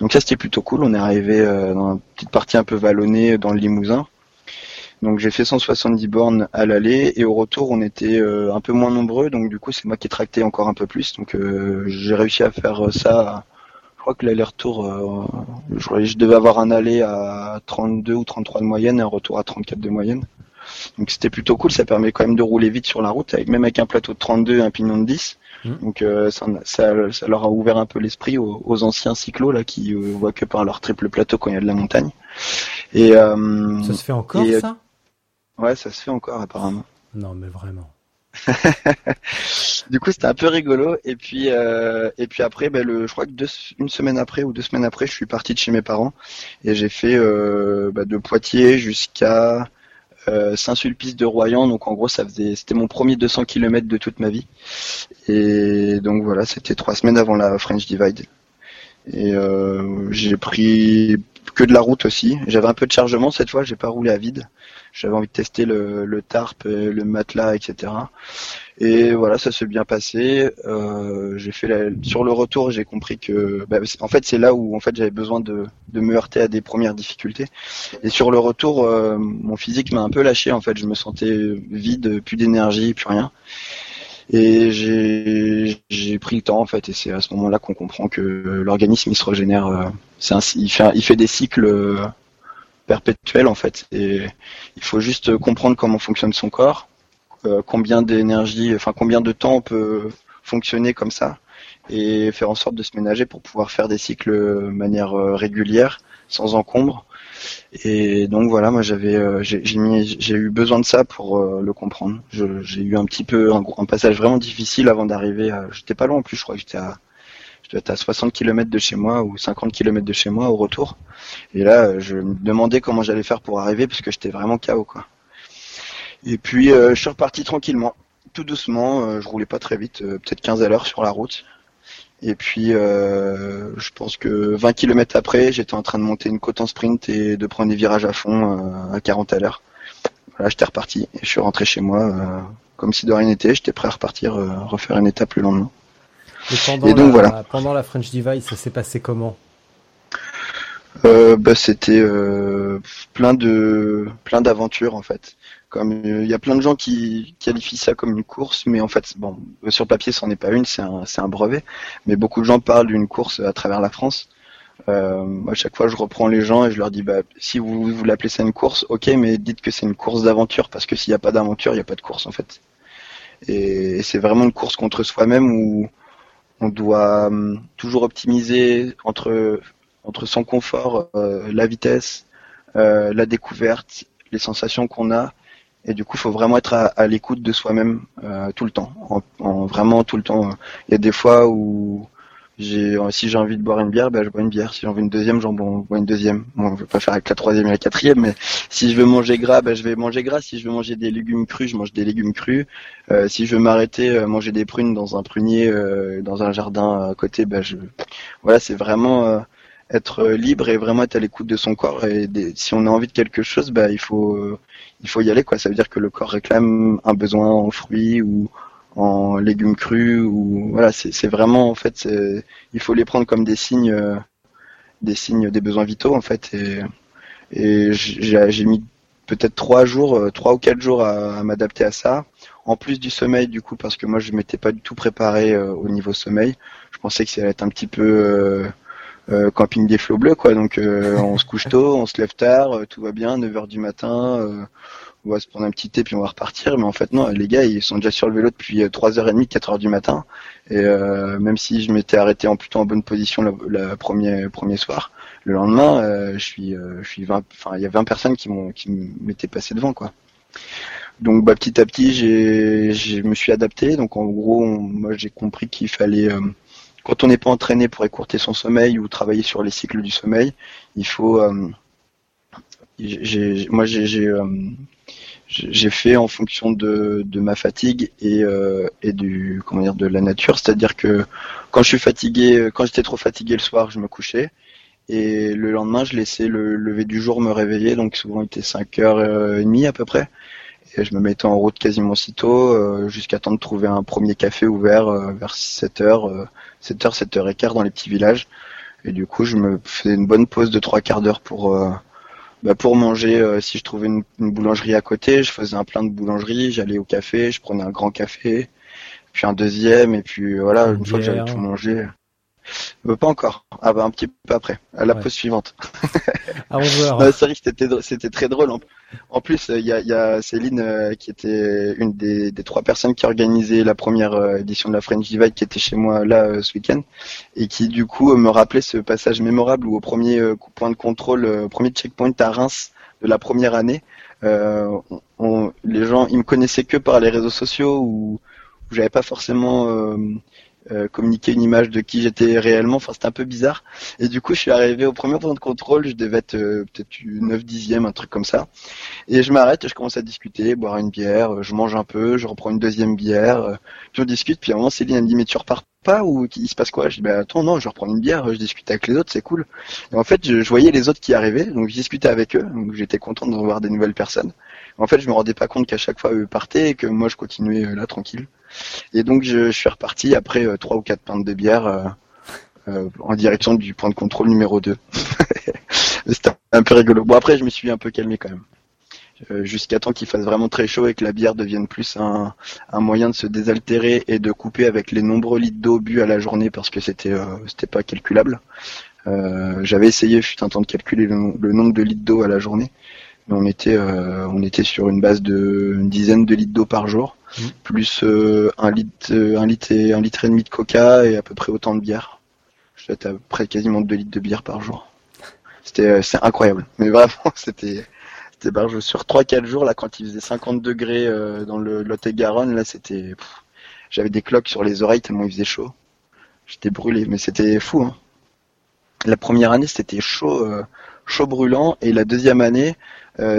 Donc ça c'était plutôt cool. On est arrivé euh, dans une petite partie un peu vallonnée dans le Limousin. Donc j'ai fait 170 bornes à l'aller et au retour on était un peu moins nombreux. Donc du coup c'est moi qui ai tracté encore un peu plus. Donc j'ai réussi à faire ça. Je crois que l'aller-retour, euh, je, je devais avoir un aller à 32 ou 33 de moyenne et un retour à 34 de moyenne. Donc c'était plutôt cool, ça permet quand même de rouler vite sur la route, avec, même avec un plateau de 32 et un pignon de 10. Mm. Donc euh, ça, ça, ça leur a ouvert un peu l'esprit aux, aux anciens cyclos là qui euh, voient que par leur triple plateau quand il y a de la montagne. Et euh, Ça se fait encore et, ça? Ouais, ça se fait encore apparemment. Non mais vraiment. Du coup, c'était un peu rigolo. Et puis, euh, et puis après, ben, le, je crois que une semaine après ou deux semaines après, je suis parti de chez mes parents et j'ai fait euh, ben, de Poitiers jusqu'à euh, Saint-Sulpice de Royan. Donc en gros, ça faisait, c'était mon premier 200 km de toute ma vie. Et donc voilà, c'était trois semaines avant la French Divide. Et j'ai pris que de la route aussi. J'avais un peu de chargement cette fois, j'ai pas roulé à vide. J'avais envie de tester le, le tarp, euh, le matelas, etc. Et voilà, ça s'est bien passé. Euh, j'ai fait la... sur le retour, j'ai compris que, bah, en fait, c'est là où en fait j'avais besoin de, de me heurter à des premières difficultés. Et sur le retour, euh, mon physique m'a un peu lâché. En fait, je me sentais vide, plus d'énergie, plus rien. Et j'ai pris le temps en fait, et c'est à ce moment-là qu'on comprend que l'organisme il se régénère. euh, il fait il fait des cycles perpétuels en fait. Et il faut juste comprendre comment fonctionne son corps, euh, combien d'énergie, enfin combien de temps on peut fonctionner comme ça, et faire en sorte de se ménager pour pouvoir faire des cycles de manière euh, régulière, sans encombre. Et donc voilà, moi j'avais, euh, j'ai j'ai eu besoin de ça pour euh, le comprendre. J'ai eu un petit peu un, un passage vraiment difficile avant d'arriver. à- J'étais pas loin en plus, je crois que j'étais à, je devais être à 60 km de chez moi ou 50 km de chez moi au retour. Et là, euh, je me demandais comment j'allais faire pour arriver parce que j'étais vraiment KO quoi. Et puis euh, je suis reparti tranquillement, tout doucement. euh, je roulais pas très vite, peut-être 15 à l'heure sur la route. Et puis, je pense que 20 km après, j'étais en train de monter une côte en sprint et de prendre des virages à fond à 40 à l'heure. Voilà, j'étais reparti et je suis rentré chez moi comme si de rien n'était. J'étais prêt à repartir, refaire une étape le lendemain. Et pendant, Et donc, la, voilà. pendant la French Divide, ça s'est passé comment? Euh, bah, c'était euh, plein de plein d'aventures en fait. Comme euh, il y a plein de gens qui qualifient ça comme une course, mais en fait, bon, sur le papier, c'en est pas une, c'est un c'est un brevet. Mais beaucoup de gens parlent d'une course à travers la France. Moi, à chaque fois, je reprends les gens et je leur dis, bah, si vous vous l'appelez ça une course, ok, mais dites que c'est une course d'aventure parce que s'il n'y a pas d'aventure, il n'y a pas de course en fait. Et, c'est vraiment une course contre soi-même où on doit hum, toujours optimiser entre entre son confort, euh, la vitesse, euh, la découverte, les sensations qu'on a. Et du coup, il faut vraiment être à, à l'écoute de soi-même euh, tout le temps, en, en- vraiment tout le temps. Il y a des fois où j'ai, si j'ai envie de boire une bière, ben, je bois une bière. Si j'ai envie d'une deuxième, j'en bois une deuxième. Bon, je vais pas faire avec la troisième et la quatrième, mais si je veux manger gras, ben, je vais manger gras. Si je veux manger des légumes crus, je mange des légumes crus. Euh, si je veux m'arrêter, euh, manger des prunes dans un prunier, euh, dans un jardin à côté, ben, je, voilà, c'est vraiment euh, être libre et vraiment être à l'écoute de son corps. Et des- si on a envie de quelque chose, bah, il faut, euh, il faut y aller, quoi. Ça veut dire que le corps réclame un besoin en fruits ou en légumes crus ou voilà, c'est vraiment en fait, il faut les prendre comme des signes, euh, des signes, des besoins vitaux en fait. Et, et j'ai mis peut-être trois jours, euh, trois ou quatre jours à, à m'adapter à ça. En plus du sommeil, du coup, parce que moi je m'étais pas du tout préparé euh, au niveau sommeil. Je pensais que ça allait être un petit peu euh, euh, camping des flots bleus, quoi. Donc on se couche tôt, on se lève tard, tout va bien, 9 heures du matin. Euh, on va se prendre un petit thé puis on va repartir. Mais en fait non, les gars ils sont déjà sur le vélo depuis euh, 3h30, 4h du matin. Et euh, même si je m'étais arrêté en plutôt en bonne position la premier premier soir, le lendemain euh, je suis euh, je suis 20, enfin il y a 20 personnes qui m'ont qui m'étaient passées devant quoi. Donc bah, petit à petit j'ai je me suis adapté. Donc en gros on- moi j'ai compris qu'il fallait euh, quand on n'est pas entraîné pour écourter son sommeil ou travailler sur les cycles du sommeil, il faut. euh, moi, j'ai euh, j'ai fait en fonction de, de ma fatigue et, euh, et du comment dire de la nature, c'est-à-dire que quand je suis fatigué, quand j'étais trop fatigué le soir, je me couchais et le lendemain, je laissais le lever du jour me réveiller, donc souvent il était 5h30 à peu près. Et je me mettais en route quasiment aussitôt, euh, jusqu'à temps de trouver un premier café ouvert euh, vers 7h, euh, 7h, 7h15 dans les petits villages. Et du coup, je me faisais une bonne pause de trois quarts d'heure pour, euh, bah, pour manger. euh, si je trouvais une, une boulangerie à côté, je faisais un plein de boulangerie, j'allais au café, je prenais un grand café, puis un deuxième, et puis voilà, Une une fois que j'avais tout mangé. Euh, pas encore. Ah bah un petit peu après, à la Ouais. pause suivante. À 11h. Non, c'est vrai que c'était très drôle. En, en plus, il y a, il y a Céline euh, qui était une des, des trois personnes qui organisait la première euh, édition de la French Divide qui était chez moi là euh, ce week-end et qui du coup euh, me rappelait ce passage mémorable où au premier euh, point de contrôle, euh, au premier checkpoint à Reims de la première année, euh, on- les gens ils me connaissaient que par les réseaux sociaux où, j'avais pas forcément euh, euh, communiqué une image de qui j'étais réellement. Enfin, c'était un peu bizarre. Et du coup, je suis arrivé au premier point de contrôle, je devais être euh, peut-être 9 dixième, un truc comme ça. Et je m'arrête, je commence à discuter, boire une bière, euh, je mange un peu, je reprends une deuxième bière, euh, puis on discute, puis à un moment Céline me dit mais tu repars pas ou il se passe quoi? Je dis bah attends non, je reprends une bière, je discute avec les autres, c'est cool. Et en fait, je, je voyais les autres qui arrivaient, donc je discutais avec eux, donc j'étais content de revoir des nouvelles personnes. En fait, je me rendais pas compte qu'à chaque fois eux partaient et que moi je continuais euh, là tranquille. Et donc je, je suis reparti après euh, trois ou quatre pintes de bière euh, en direction du point de contrôle numéro 2. C'était un peu rigolo. Bon après je me suis un peu calmé quand même. Euh, Jusqu'à temps qu'il fasse vraiment très chaud et que la bière devienne plus un, moyen de se désaltérer et de couper avec les nombreux litres d'eau bu à la journée parce que c'était euh, c'était pas calculable. J'avais essayé fut un temps de calculer le, nombre de litres d'eau à la journée, on était euh, on était sur une base de une dizaine de litres d'eau par jour, Mhm. plus euh, un litre euh, un litre et un litre et demi de coca et à peu près autant de bière. Être à peu près quasiment 2 litres de bière par jour. C'était c'est incroyable, mais vraiment c'était c'était barge sur 3-4 jours là quand il faisait 50 degrés euh, dans le Lot-et-Garonne là c'était j'avais des cloques sur les oreilles tellement il faisait chaud. J'étais brûlé mais c'était fou hein. La première année c'était chaud euh, chaud brûlant et la deuxième année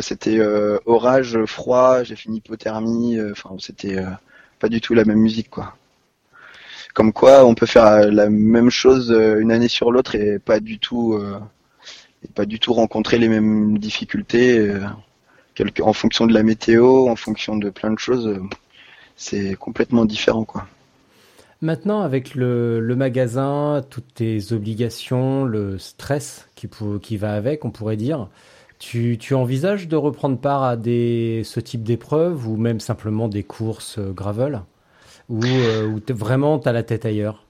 c'était euh, orage froid, j'ai fait une hypothermie euh, enfin c'était euh, pas du tout la même musique quoi. Comme quoi on peut faire euh, la même chose euh, une année sur l'autre et pas du tout euh, pas du tout rencontrer les mêmes difficultés euh, en fonction de la météo, en fonction de plein de choses. euh, C'est complètement différent, quoi. Maintenant, avec le, magasin, toutes tes obligations, le stress qui, qui va avec, on pourrait dire, tu, envisages de reprendre part à ce type d'épreuves ou même simplement des courses euh, gravel? Ou euh, vraiment tu as la tête ailleurs?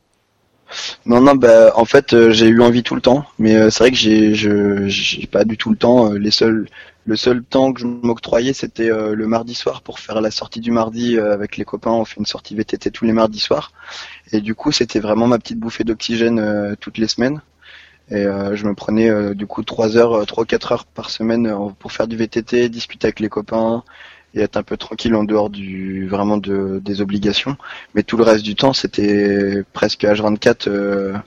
Non, non, bah, en fait, euh, j'ai eu envie tout le temps, mais c'est vrai que j'ai, pas du tout le temps. le seul temps que je m'octroyais, c'était le mardi soir pour faire la sortie du mardi avec les copains. On fait une sortie VTT tous les mardis soirs, et du coup, c'était vraiment ma petite bouffée d'oxygène toutes les semaines. Et euh, je me prenais euh, du coup trois heures, euh, trois ou quatre heures par semaine euh, pour faire du VTT, discuter avec les copains et être un peu tranquille en dehors du vraiment de, des obligations. Mais tout le reste du temps, c'était presque H24 euh,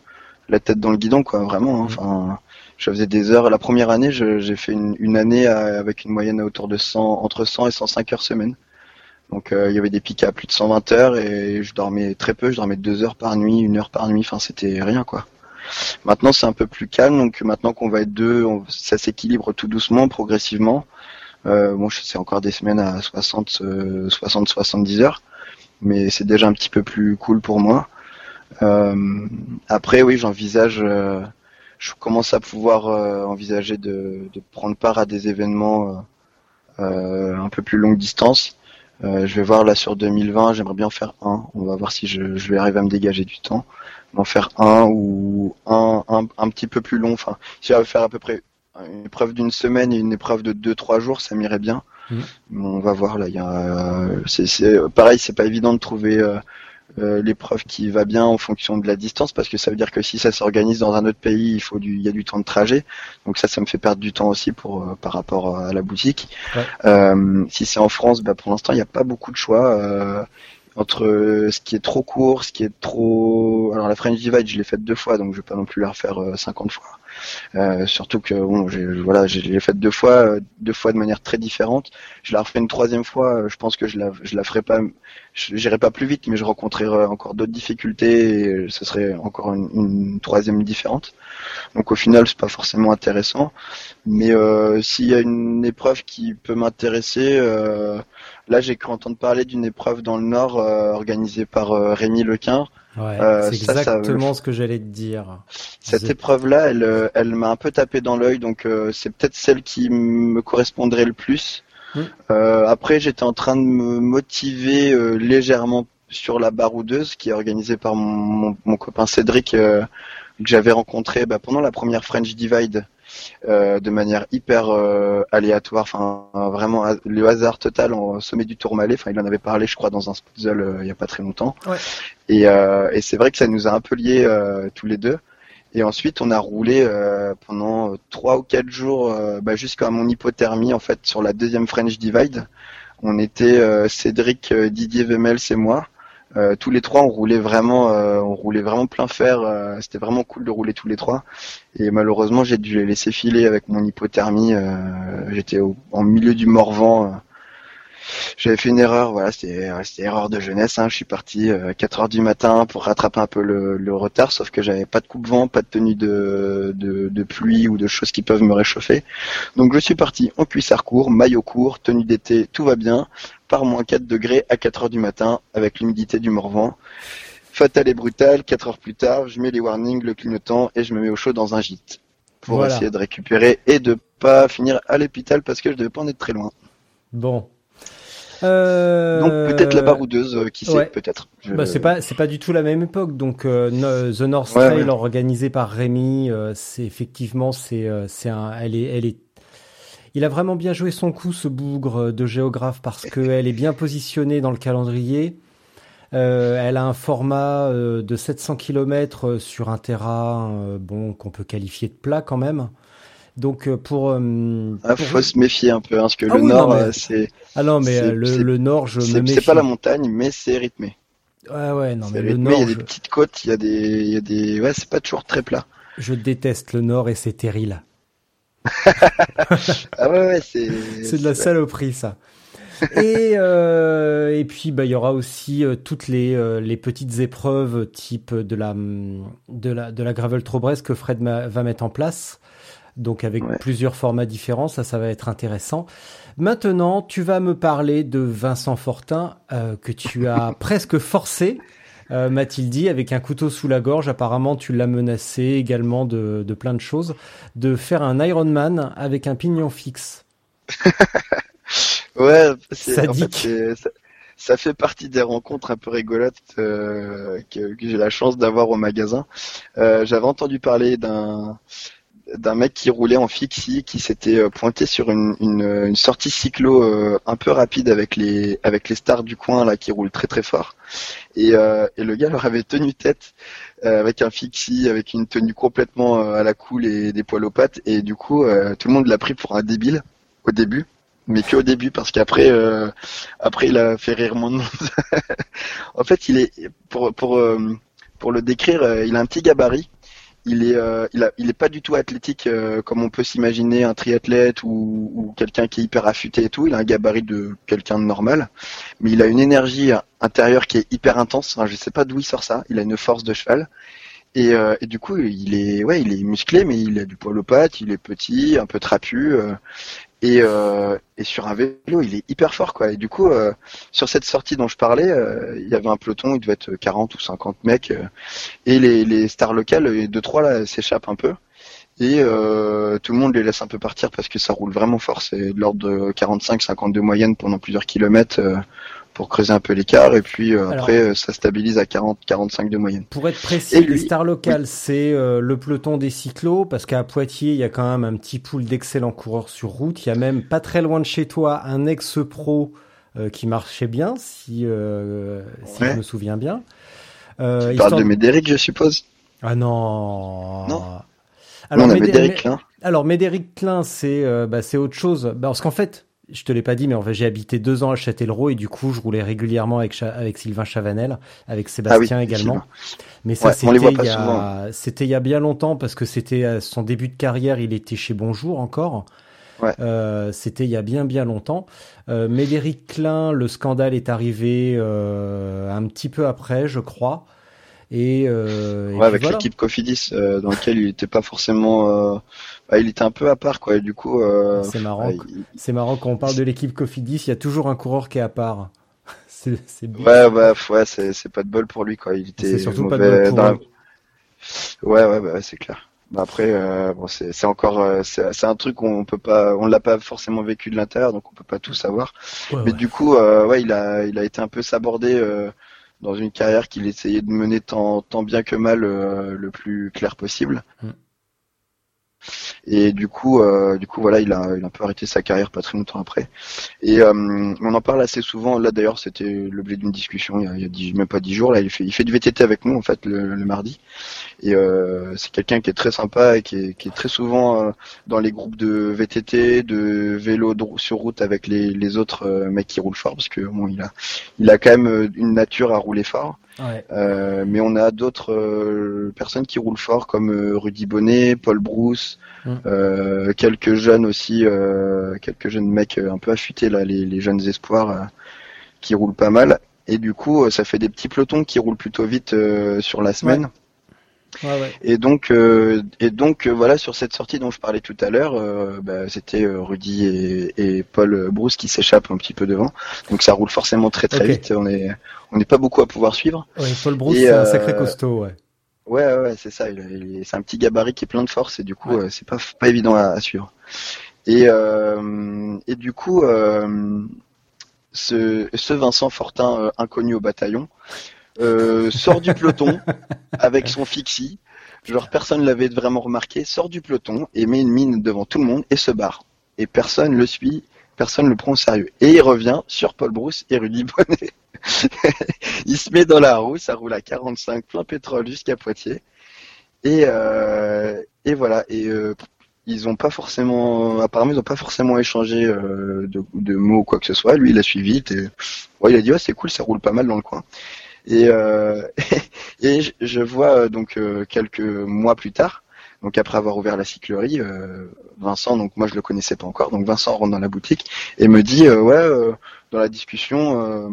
la tête dans le guidon, quoi, vraiment. hein. Enfin, je faisais des heures. La première année, j'ai fait une, une année avec une moyenne à autour de 100, entre 100 et 105 heures semaine. Donc euh, il y avait des pics à plus de 120 heures et je dormais très peu. Je dormais deux heures par nuit, une heure par nuit. Enfin, c'était rien, quoi. Maintenant, c'est un peu plus calme. Donc maintenant qu'on va être deux, ça s'équilibre tout doucement, progressivement. Euh, bon, c'est encore des semaines à 60, euh, 60, 70 heures, mais c'est déjà un petit peu plus cool pour moi. Euh, après, oui, j'envisage, euh, je commence à pouvoir euh, envisager de, de prendre part à des événements euh, euh, un peu plus longue distance. Euh, je vais voir là sur 2020, j'aimerais bien en faire un. On va voir si je, je vais arriver à me dégager du temps. En faire un ou un, un, un petit peu plus long. Enfin, si j'arrive à faire à peu près une épreuve d'une semaine et une épreuve de deux trois jours, ça m'irait bien. Mais on va voir là. Il y a, c'est, c'est pareil, c'est pas évident de trouver euh, euh, l'épreuve qui va bien en fonction de la distance parce que ça veut dire que si ça s'organise dans un autre pays, il faut du, il y a du temps de trajet. Donc ça, ça me fait perdre du temps aussi pour euh, par rapport à la boutique. Ouais. Euh, si c'est en France, bah, pour l'instant, il n'y a pas beaucoup de choix. Euh, entre euh, ce qui est trop court, ce qui est trop. Alors la French Divide, je l'ai faite deux fois, donc je vais pas non plus la refaire euh, 50 fois. Euh, surtout que bon, voilà, je l'ai faite deux fois, euh, deux fois de manière très différente. Je la refais une troisième fois. euh, Je pense que je la, je la ferai pas. J'irai pas plus vite, mais je rencontrerai encore d'autres difficultés et euh, ce serait encore une, une troisième différente. Donc au final, c'est pas forcément intéressant. Mais euh, s'il y a une épreuve qui peut m'intéresser, euh, là j'ai cru entendre parler d'une épreuve dans le Nord euh, organisée par euh, Rémi Lequin. Ouais, Euh, c'est ça, ça- exactement ce que j'allais te dire. Cette épreuve-là, elle, elle m'a un peu tapé dans l'œil, donc euh, c'est peut-être celle qui me correspondrait le plus. Mm. Euh, après, j'étais en train de me motiver euh, légèrement sur la baroudeuse qui est organisée par mon, mon, mon copain Cédric euh, que j'avais rencontré bah, pendant la première French Divide euh, de manière hyper euh, aléatoire, enfin vraiment le hasard total au sommet du Tourmalet. Enfin, il en avait parlé, je crois, dans un puzzle euh, il y a pas très longtemps. Ouais. Et, et c'est vrai que ça nous a un peu liés tous les deux. Et ensuite, on a roulé pendant trois ou quatre jours bah, jusqu'à mon hypothermie en fait sur la deuxième French Divide. On était Cédric, Didier Vemels et moi. Euh, tous les trois, on roulait vraiment, euh, on roulait vraiment plein fer. euh, C'était vraiment cool de rouler tous les trois. Et malheureusement, j'ai dû les laisser filer avec mon hypothermie. euh, J'étais en milieu du Morvan. J'avais fait une erreur, voilà, c'était erreur de jeunesse. Hein. Je suis parti à 4 heures du matin pour rattraper un peu le, retard, sauf que j'avais pas de coupe-vent, pas de tenue de, de, de pluie ou de choses qui peuvent me réchauffer. Donc je suis parti en cuissard court, maillot court, tenue d'été, tout va bien. Par moins 4 degrés à 4 heures du matin avec l'humidité du Morvan. Fatal et brutal, 4 heures plus tard, je mets les warnings, le clignotant et je me mets au chaud dans un gîte pour Voilà. essayer de récupérer et de pas finir à l'hôpital parce que je devais pas en être très loin. Bon. Euh, Donc peut-être la baroudeuse, euh, qui sait, ouais. peut-être. Je- Bah, c'est pas c'est pas du tout la même époque donc euh, The North Ouais, Trail ouais. organisé par Rémi euh, c'est effectivement c'est euh, c'est un elle est elle est il a vraiment bien joué son coup ce bougre de géographe parce que elle est bien positionnée dans le calendrier Euh, elle a un format euh, de 700 km sur un terrain euh, bon qu'on peut qualifier de plat quand même donc euh, pour, euh, Ah, pour- faut se méfier un peu, hein, parce que Ah le oui, nord, mais euh, c'est ah non mais euh, le, nord je me c'est méfie c'est pas la montagne, mais c'est rythmé. ouais ouais non mais le nord il y a je- des petites côtes, il y a des, il y a des, ouais, c'est pas toujours très plat. Je déteste le Nord et c'est terrible. Ah ouais, ouais, c'est. C'est de la saloperie, ça. et, euh, et puis, bah, il y aura aussi euh, toutes les, euh, les petites épreuves type de la, de la, de la Gravel Trobresse que Fred va mettre en place. Donc, avec Ouais. plusieurs formats différents, ça, ça va être intéressant. Maintenant, tu vas me parler de Vincent Fortin, que tu as presque forcé, euh, m'a-t-il dit, avec un couteau sous la gorge. Apparemment, tu l'as menacé également de, de plein de choses, de faire un Ironman avec un pignon fixe. Ouais, c'est, en fait, Sadique. c'est- ça, ça fait partie des rencontres un peu rigolotes euh, que, que j'ai la chance d'avoir au magasin. Euh, j'avais entendu parler d'un d'un mec qui roulait en fixie, qui s'était euh, pointé sur une, une, une sortie cyclo euh, un peu rapide avec les avec les stars du coin là qui roulent très très fort. Et, euh, et le gars leur avait tenu tête euh, avec un fixie, avec une tenue complètement euh, à la cool et des poils aux pattes. Et du coup, euh, tout le monde l'a pris pour un débile au début, mais que au début parce qu'après, euh, après il a fait rire de monde. en fait, il est pour pour pour le décrire, il a un petit gabarit. Il est, euh, il, a, il est pas du tout athlétique euh, comme on peut s'imaginer un triathlète ou, quelqu'un qui est hyper affûté et tout. Il a un gabarit de quelqu'un de normal, mais il a une énergie intérieure qui est hyper intense. Enfin, je sais pas d'où il sort ça. Il a une force de cheval. Et, euh, et du coup, il est, ouais, il est musclé, mais il a du poil aux pattes. Il est petit, un peu trapu. euh, et, euh, et sur un vélo, il est hyper fort, quoi. Et du coup, euh, sur cette sortie dont je parlais, euh, il y avait un peloton, il devait être 40 ou 50 mecs, euh, et les, les stars locales, les deux trois là, s'échappent un peu. Et euh, tout le monde les laisse un peu partir parce que ça roule vraiment fort. C'est de l'ordre de 45-50 de moyenne pendant plusieurs kilomètres euh, pour creuser un peu l'écart. Et puis euh, Alors- après, euh, ça stabilise à 40-45 de moyenne. Pour être précis, Et les lui- stars locales, c'est euh, le peloton des cyclos, parce qu'à Poitiers, il y a quand même un petit pool d'excellents coureurs sur route. Il y a même pas très loin de chez toi un ex-pro euh, qui marchait bien, si, euh, si je me souviens bien. Euh, Tu histoire parles de Médéric, je suppose? Ah non. Non. Alors, Non, on a Médé- Médéric là. alors Médéric Klein, c'est euh, bah, c'est autre chose. Bah, parce qu'en fait, je te l'ai pas dit, mais en fait, j'ai habité deux ans à Châtellerault et du coup, je roulais régulièrement avec, Cha- avec Sylvain Chavanel, avec Sébastien Ah oui, également. Mais ça, Ouais, c'était il, il y a bien longtemps parce que c'était à son début de carrière, il était chez Bonjour encore. Ouais. Euh, c'était il y a bien bien longtemps. Euh, Médéric Klein, le scandale est arrivé euh, un petit peu après, je crois. Et, euh, Ouais, avec voilà. l'équipe Cofidis, euh, dans lequel il était pas forcément, euh, il était un peu à part quoi. Et du coup, euh, C'est marrant. ouais, C'est marrant quand on parle de l'équipe Cofidis, il y a toujours un coureur qui est à part. c'est. Ouais, bah, ouais, c'est, pas de bol pour lui, quoi. Il était C'est surtout pas de mauvais bol pour dans. Ouais, ouais, bah, ouais, c'est clair. Bah, après, euh, bon, c'est, encore, euh, c'est, un truc qu'on peut pas, on l'a pas forcément vécu de l'intérieur, donc on peut pas tout savoir. Ouais, Mais ouais. du coup, euh, ouais, il a, il a été un peu sabordé dans une carrière qu'il essayait de mener tant, tant bien que mal le plus clair possible. Mm. Et du coup, euh, du coup, voilà, il a, il a un peu arrêté sa carrière pas très longtemps après. Et euh, on en parle assez souvent. Là, d'ailleurs, c'était l'objet d'une discussion il y a, dix, même pas dix jours. Là, il fait, il fait du VTT avec nous en fait le, le mardi. Et euh, c'est quelqu'un qui est très sympa et qui est, qui est très souvent euh, dans les groupes de VTT, de vélo sur route avec les, les autres euh, mecs qui roulent fort, parce que bon, il a, il a quand même euh, une nature à rouler fort. Ouais. Euh, mais on a d'autres euh, personnes qui roulent fort comme euh, Rudy Bonnet, Paul Mm. euh, quelques jeunes aussi, quelques jeunes mecs un peu affûtés là, les, les jeunes espoirs qui roulent pas mal. Et du coup, ça fait des petits pelotons qui roulent plutôt vite sur la semaine. Ouais, ouais. Et donc, euh, et donc euh, voilà, sur cette sortie dont je parlais tout à l'heure, euh, bah, c'était euh, Rudy et, et Paul Brousse qui s'échappent un petit peu devant. Donc ça roule forcément très très vite. On est, on n'est pas beaucoup à pouvoir suivre. Ouais, Paul Brousse, Et, c'est un euh, sacré costaud, ouais. Ouais, ouais, ouais, c'est ça. Il, il est- c'est un petit gabarit qui est plein de force et du coup, euh, c'est pas pas évident à, à suivre. Et euh, et du coup, euh, ce, ce Vincent Fortin euh, inconnu au bataillon euh, sort du peloton avec son fixie. Genre personne l'avait vraiment remarqué. Sort du peloton et met une mine devant tout le monde et se barre. Et personne le suit, personne le prend au sérieux. Et il revient sur Paul Brousse et Rudy Bonnet. il se met dans la roue, ça roule à 45, plein pétrole jusqu'à Poitiers. Et, euh, et voilà. Et euh, ils ont pas forcément, apparemment, ils ont pas forcément échangé euh, de, de mots ou quoi que ce soit. Lui, il a suivi vite. Et, ouais, il a dit c'est cool, ça roule pas mal dans le coin. Et, euh, et je- vois euh, donc euh, quelques mois plus tard, donc après avoir ouvert la cyclerie, euh, Vincent, donc moi je le connaissais pas encore, donc Vincent rentre dans la boutique et me dit ouais, dans la discussion.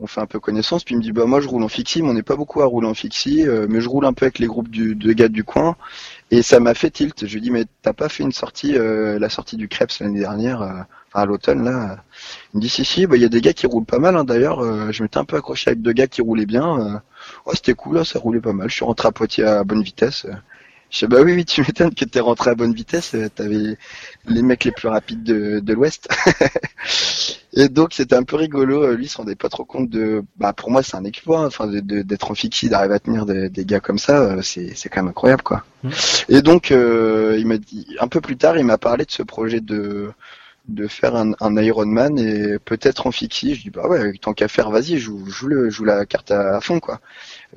On fait un peu connaissance, puis il me dit bah moi je roule en fixie, mais on n'est pas beaucoup à rouler en fixie, euh, mais je roule un peu avec les groupes du, de gars du coin, et ça m'a fait tilt. Je lui dis mais t'as pas fait une sortie, euh, la sortie du Krebs l'année dernière, euh, à l'automne là? Il me dit si si, bah il y a des gars qui roulent pas mal hein, d'ailleurs. euh, je m'étais un peu accroché avec deux gars qui roulaient bien. ouais c'était cool, là, ça roulait pas mal. Je suis rentré à Poitiers à bonne vitesse. Je sais bah oui oui tu m'étonnes que t'es rentré à bonne vitesse. euh, T'avais les mecs les plus rapides de, de l'Ouest. Et donc c'était un peu rigolo. euh, Lui il se rendait pas trop compte de. Bah pour moi c'est un exploit. hein, Enfin de- de- d'être en fixie, d'arriver à tenir des, des gars comme ça, euh, c'est c'est quand même incroyable quoi. Mhm. Et donc euh, il m'a dit un peu plus tard, il m'a parlé de ce projet de de faire un, un Ironman et peut-être en fixie. Je dis bah ouais, tant qu'à faire, vas-y, joue, joue le, joue la carte à, à fond quoi.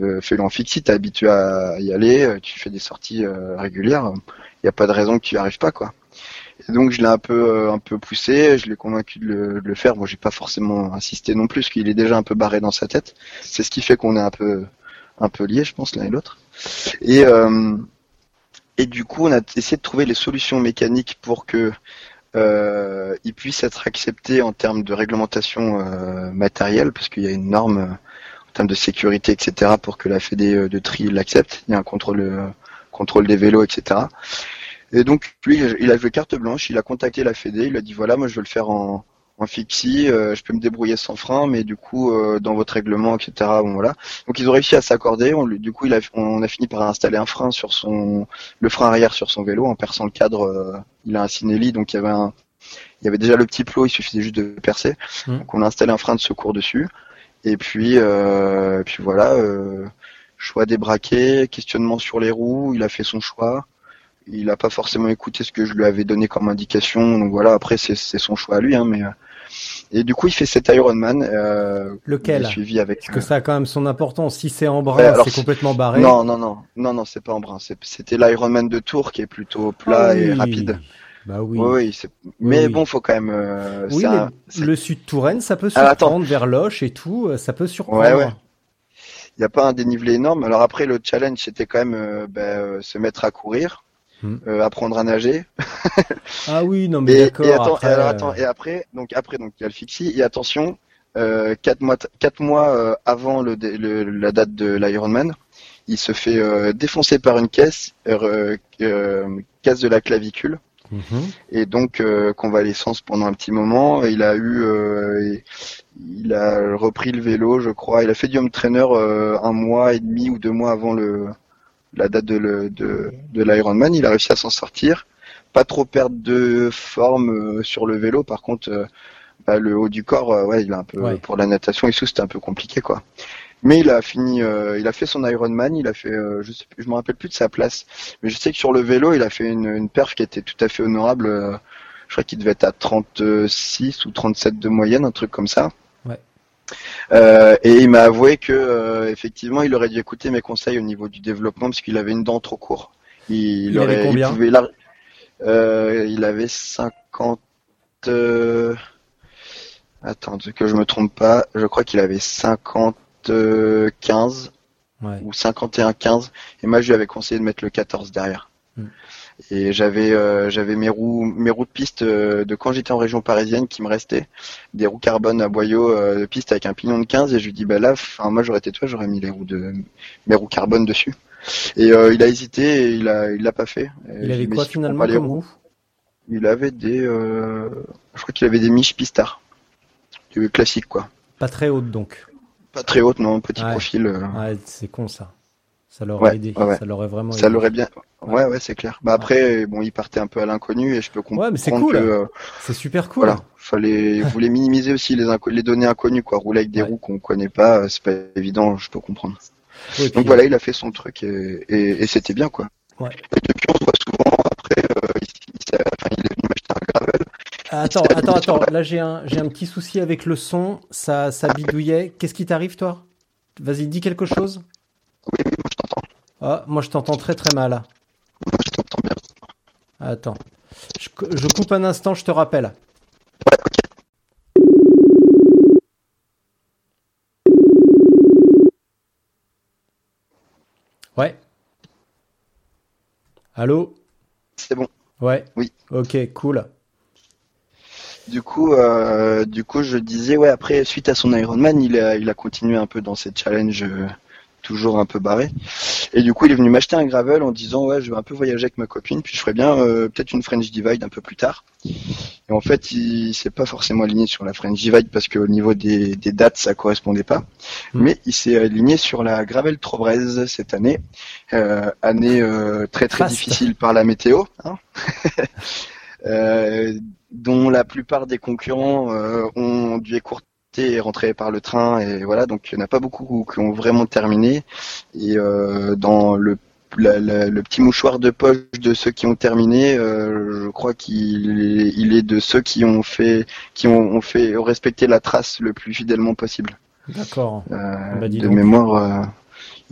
Euh, Fais-le en t'es habitué à y aller, euh, tu fais des sorties euh, régulières, il y a pas de raison que tu y arrives pas quoi. Et donc je l'ai un peu euh, un peu poussé, je l'ai convaincu de le, de le faire. Moi j'ai pas forcément insisté non plus, parce qu'il est déjà un peu barré dans sa tête. C'est ce qui fait qu'on est un peu un peu liés, je pense l'un et l'autre. Et euh, et du coup on a essayé de trouver les solutions mécaniques pour que euh, il puisse être accepté en termes de réglementation euh, matérielle, parce qu'il y a une norme en termes de sécurité, etc., pour que la Fédé euh, de tri l'accepte. Il y a un contrôle, euh, contrôle des vélos, etc. Et donc lui, il a joué carte blanche, il a contacté la Fédé, il a dit voilà, moi je veux le faire en, en fixie, euh, je peux me débrouiller sans frein, mais du coup euh, dans votre règlement, etc. Bon voilà. Donc ils ont réussi à s'accorder. On, du coup, il a, on a fini par installer un frein sur son, le frein arrière sur son vélo en perçant le cadre. euh, il a un Cinelli, donc il y avait un, il y avait déjà le petit plot, il suffisait juste de percer. Mhm. Donc on a installé un frein de secours dessus. Et puis, euh, et puis voilà, euh, choix débraqué, questionnement sur les roues, il a fait son choix. Il n'a pas forcément écouté ce que je lui avais donné comme indication. Donc voilà, après c'est son choix à lui. Hein, mais euh, et du coup il fait cet Ironman. Euh, Lequel suivi avec. Parce que ça a quand même son importance. Si c'est en brun, c'est complètement barré. Non, non, non, non, non, c'est pas en brun. C'était l'Ironman de Tours qui est plutôt plat Ah et rapide. Bah oui. Oui, oui, c'est- mais oui. bon, faut quand même. euh, Oui, un- le sud Touraine, ça peut Ah, surprendre vers Loche et tout, euh, ça peut surprendre. Ouais, ouais. Il n'y a pas un dénivelé énorme. Alors après, le challenge, c'était quand même euh, euh, se mettre à courir, Hmm. euh, apprendre à nager. Ah oui, non mais Et, d'accord. et attends, après, et alors attends, et après, donc après, donc il y a le fixie. Et attention, quatre mois, quatre mois avant le, le- la date de l'Ironman, il se fait défoncer par une caisse, casse de la clavicule. Mhm. et donc euh, convalescence pendant un petit moment. Il a eu, euh, il a repris le vélo, je crois. Il a fait du home trainer euh, un mois et demi ou deux mois avant le la date de le, de, de l'Ironman. Il a réussi à s'en sortir, pas trop perdre de forme euh, sur le vélo. Par contre, euh, bah, le haut du corps, euh, ouais, il a un peu Ouais. pour la natation et tout, c'était un peu compliqué quoi. Mais il a fini, euh, il a fait son Ironman, il a fait, euh, je sais, je me rappelle plus de sa place, mais je sais que sur le vélo, il a fait une, une perf qui était tout à fait honorable. euh, je crois qu'il devait être à 36 ou 37 de moyenne, un truc comme ça. Ouais. Et il m'a avoué que effectivement, il aurait dû écouter mes conseils au niveau du développement parce qu'il avait une dent trop courte. Il, Il avait combien pouvait euh, il avait 50. euh, Attends, que je me trompe pas, je crois qu'il avait 50-15 Ouais. ou 51-15 et moi je lui avais conseillé de mettre le 14 derrière. Hmm. Et j'avais euh, j'avais mes roues mes roues de piste euh, de quand j'étais en région parisienne qui me restaient, des roues carbone à boyau euh, de piste avec un pignon de 15 et je lui dis bah là enfin moi j'aurais été toi j'aurais mis les roues de mes roues carbone dessus. Et il a hésité et il a il l'a pas fait. Et Il avait quoi finalement les comme roues roue? Il avait des je crois qu'il avait des Mich Pistard. Du classique quoi. Pas très haute donc. Pas très haute non, petit Ouais. profil. euh, Ouais, c'est con ça. Ça l'aurait Ouais, aidé. Ça l'aurait vraiment Ça aidé. l'aurait bien. Ouais, ouais, c'est clair. Bah après, bon, il partait un peu à l'inconnu et je peux comprendre Ouais, mais c'est cool. euh, C'est super cool. voilà, fallait, voulait minimiser aussi les, inco- les données inconnues, quoi. Rouler avec des roues qu'on connaît pas, euh, c'est pas évident, je peux comprendre. Puis- Donc voilà, il a fait son truc et, et, et c'était bien, quoi. Ouais. Et depuis, on se voit souvent. Après, il, il, enfin, il est venu m'acheter un gravel. Attends, attends, attends. Là, j'ai un, j'ai un petit souci avec le son. Ça, ça bidouillait. Qu'est-ce qui t'arrive, toi? Vas-y, dis quelque chose. Oui, oui, moi je t'entends. Ah, moi, je t'entends très très mal. Moi je t'entends bien. Attends. Je, cou- je coupe un instant, je te rappelle. Ouais, ok. Ouais. Allô? C'est bon. Ouais. Oui. Ok, cool. Du coup, euh, du coup, je disais, ouais, après, suite à son Ironman, il a, il a continué un peu dans ses challenges euh, toujours un peu barrés. Et du coup, il est venu m'acheter un gravel en disant, ouais, je vais un peu voyager avec ma copine, puis je ferais bien euh, peut-être une French Divide un peu plus tard. Et en fait, il s'est pas forcément aligné sur la French Divide parce qu'au niveau des, des dates, ça correspondait pas. Mm. Mais il s'est aligné sur la Gravel Trobrez cette année, euh, année euh, très très difficile par la météo. Hein dont la plupart des concurrents euh, ont dû écourter et rentrer par le train et voilà donc il n'y en a pas beaucoup qui ont vraiment terminé et euh, dans le la- la- le petit mouchoir de poche de ceux qui ont terminé, euh, je crois qu'il est, il est de ceux qui ont fait, qui ont, ont fait, ont respecté la trace le plus fidèlement possible. D'accord. Euh, Bah, de donc. mémoire, euh,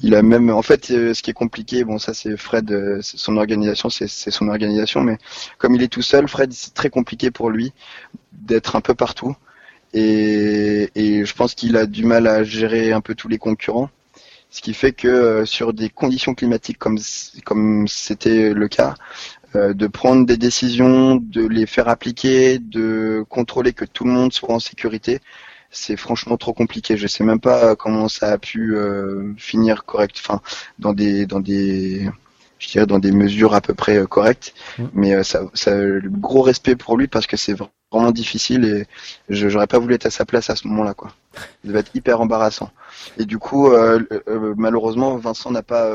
il a même, en fait, euh, ce qui est compliqué, bon, ça c'est Fred, euh, son organisation, c'est son organisation, mais comme il est tout seul, Fred, c'est très compliqué pour lui d'être un peu partout, et, et je pense qu'il a du mal à gérer un peu tous les concurrents, ce qui fait que euh, sur des conditions climatiques comme comme c'était le cas, euh, de prendre des décisions, de les faire appliquer, de contrôler que tout le monde soit en sécurité, c'est franchement trop compliqué. Je sais même pas comment ça a pu euh, finir correct, enfin dans des dans des je dirais dans des mesures à peu près euh, correctes. Mm. Mais euh, ça, gros respect pour lui parce que c'est vraiment difficile et je j'aurais pas voulu être à sa place à ce moment-là quoi. Ça devait être hyper embarrassant. Et du coup, euh, malheureusement, Vincent n'a pas,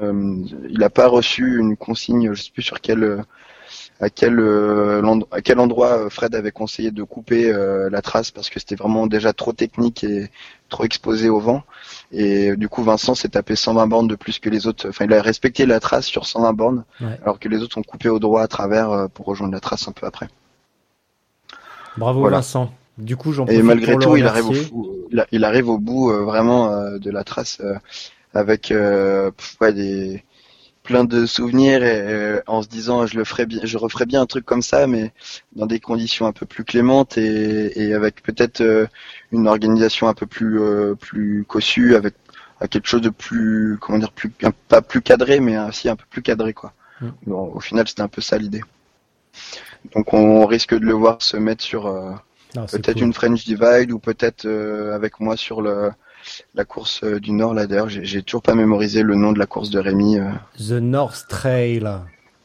il n'a pas reçu une consigne. Je sais plus sur quel, euh, à quel, euh, à quel endroit euh, Fred avait conseillé de couper euh, la trace parce que c'était vraiment déjà trop technique et trop exposé au vent. Et du coup, Vincent s'est tapé 120 bornes de plus que les autres. Enfin, il a respecté la trace sur 120 bornes, Ouais. alors que les autres ont coupé au droit à travers pour rejoindre la trace un peu après. Bravo Voilà. Vincent. Du coup, j'en Et malgré tout, il arrive, au il, arrive au bout euh, vraiment euh, de la trace euh, avec pff, ouais, des plein de souvenirs et euh, en se disant je le ferai bien, je referai bien un truc comme ça, mais dans des conditions un peu plus clémentes et, et avec peut-être euh, une organisation un peu plus euh, plus cossue, avec, avec quelque chose de plus comment dire plus pas plus cadré, mais aussi un peu plus cadré quoi. Mm. Bon, au final, c'était un peu ça l'idée. Donc on risque de le voir se mettre sur euh, Peut-être cool. une French Divide ou peut-être euh, avec moi sur le la course euh, du Nord là d'ailleurs j'ai toujours pas mémorisé le nom de la course de Rémi euh, The North Trail.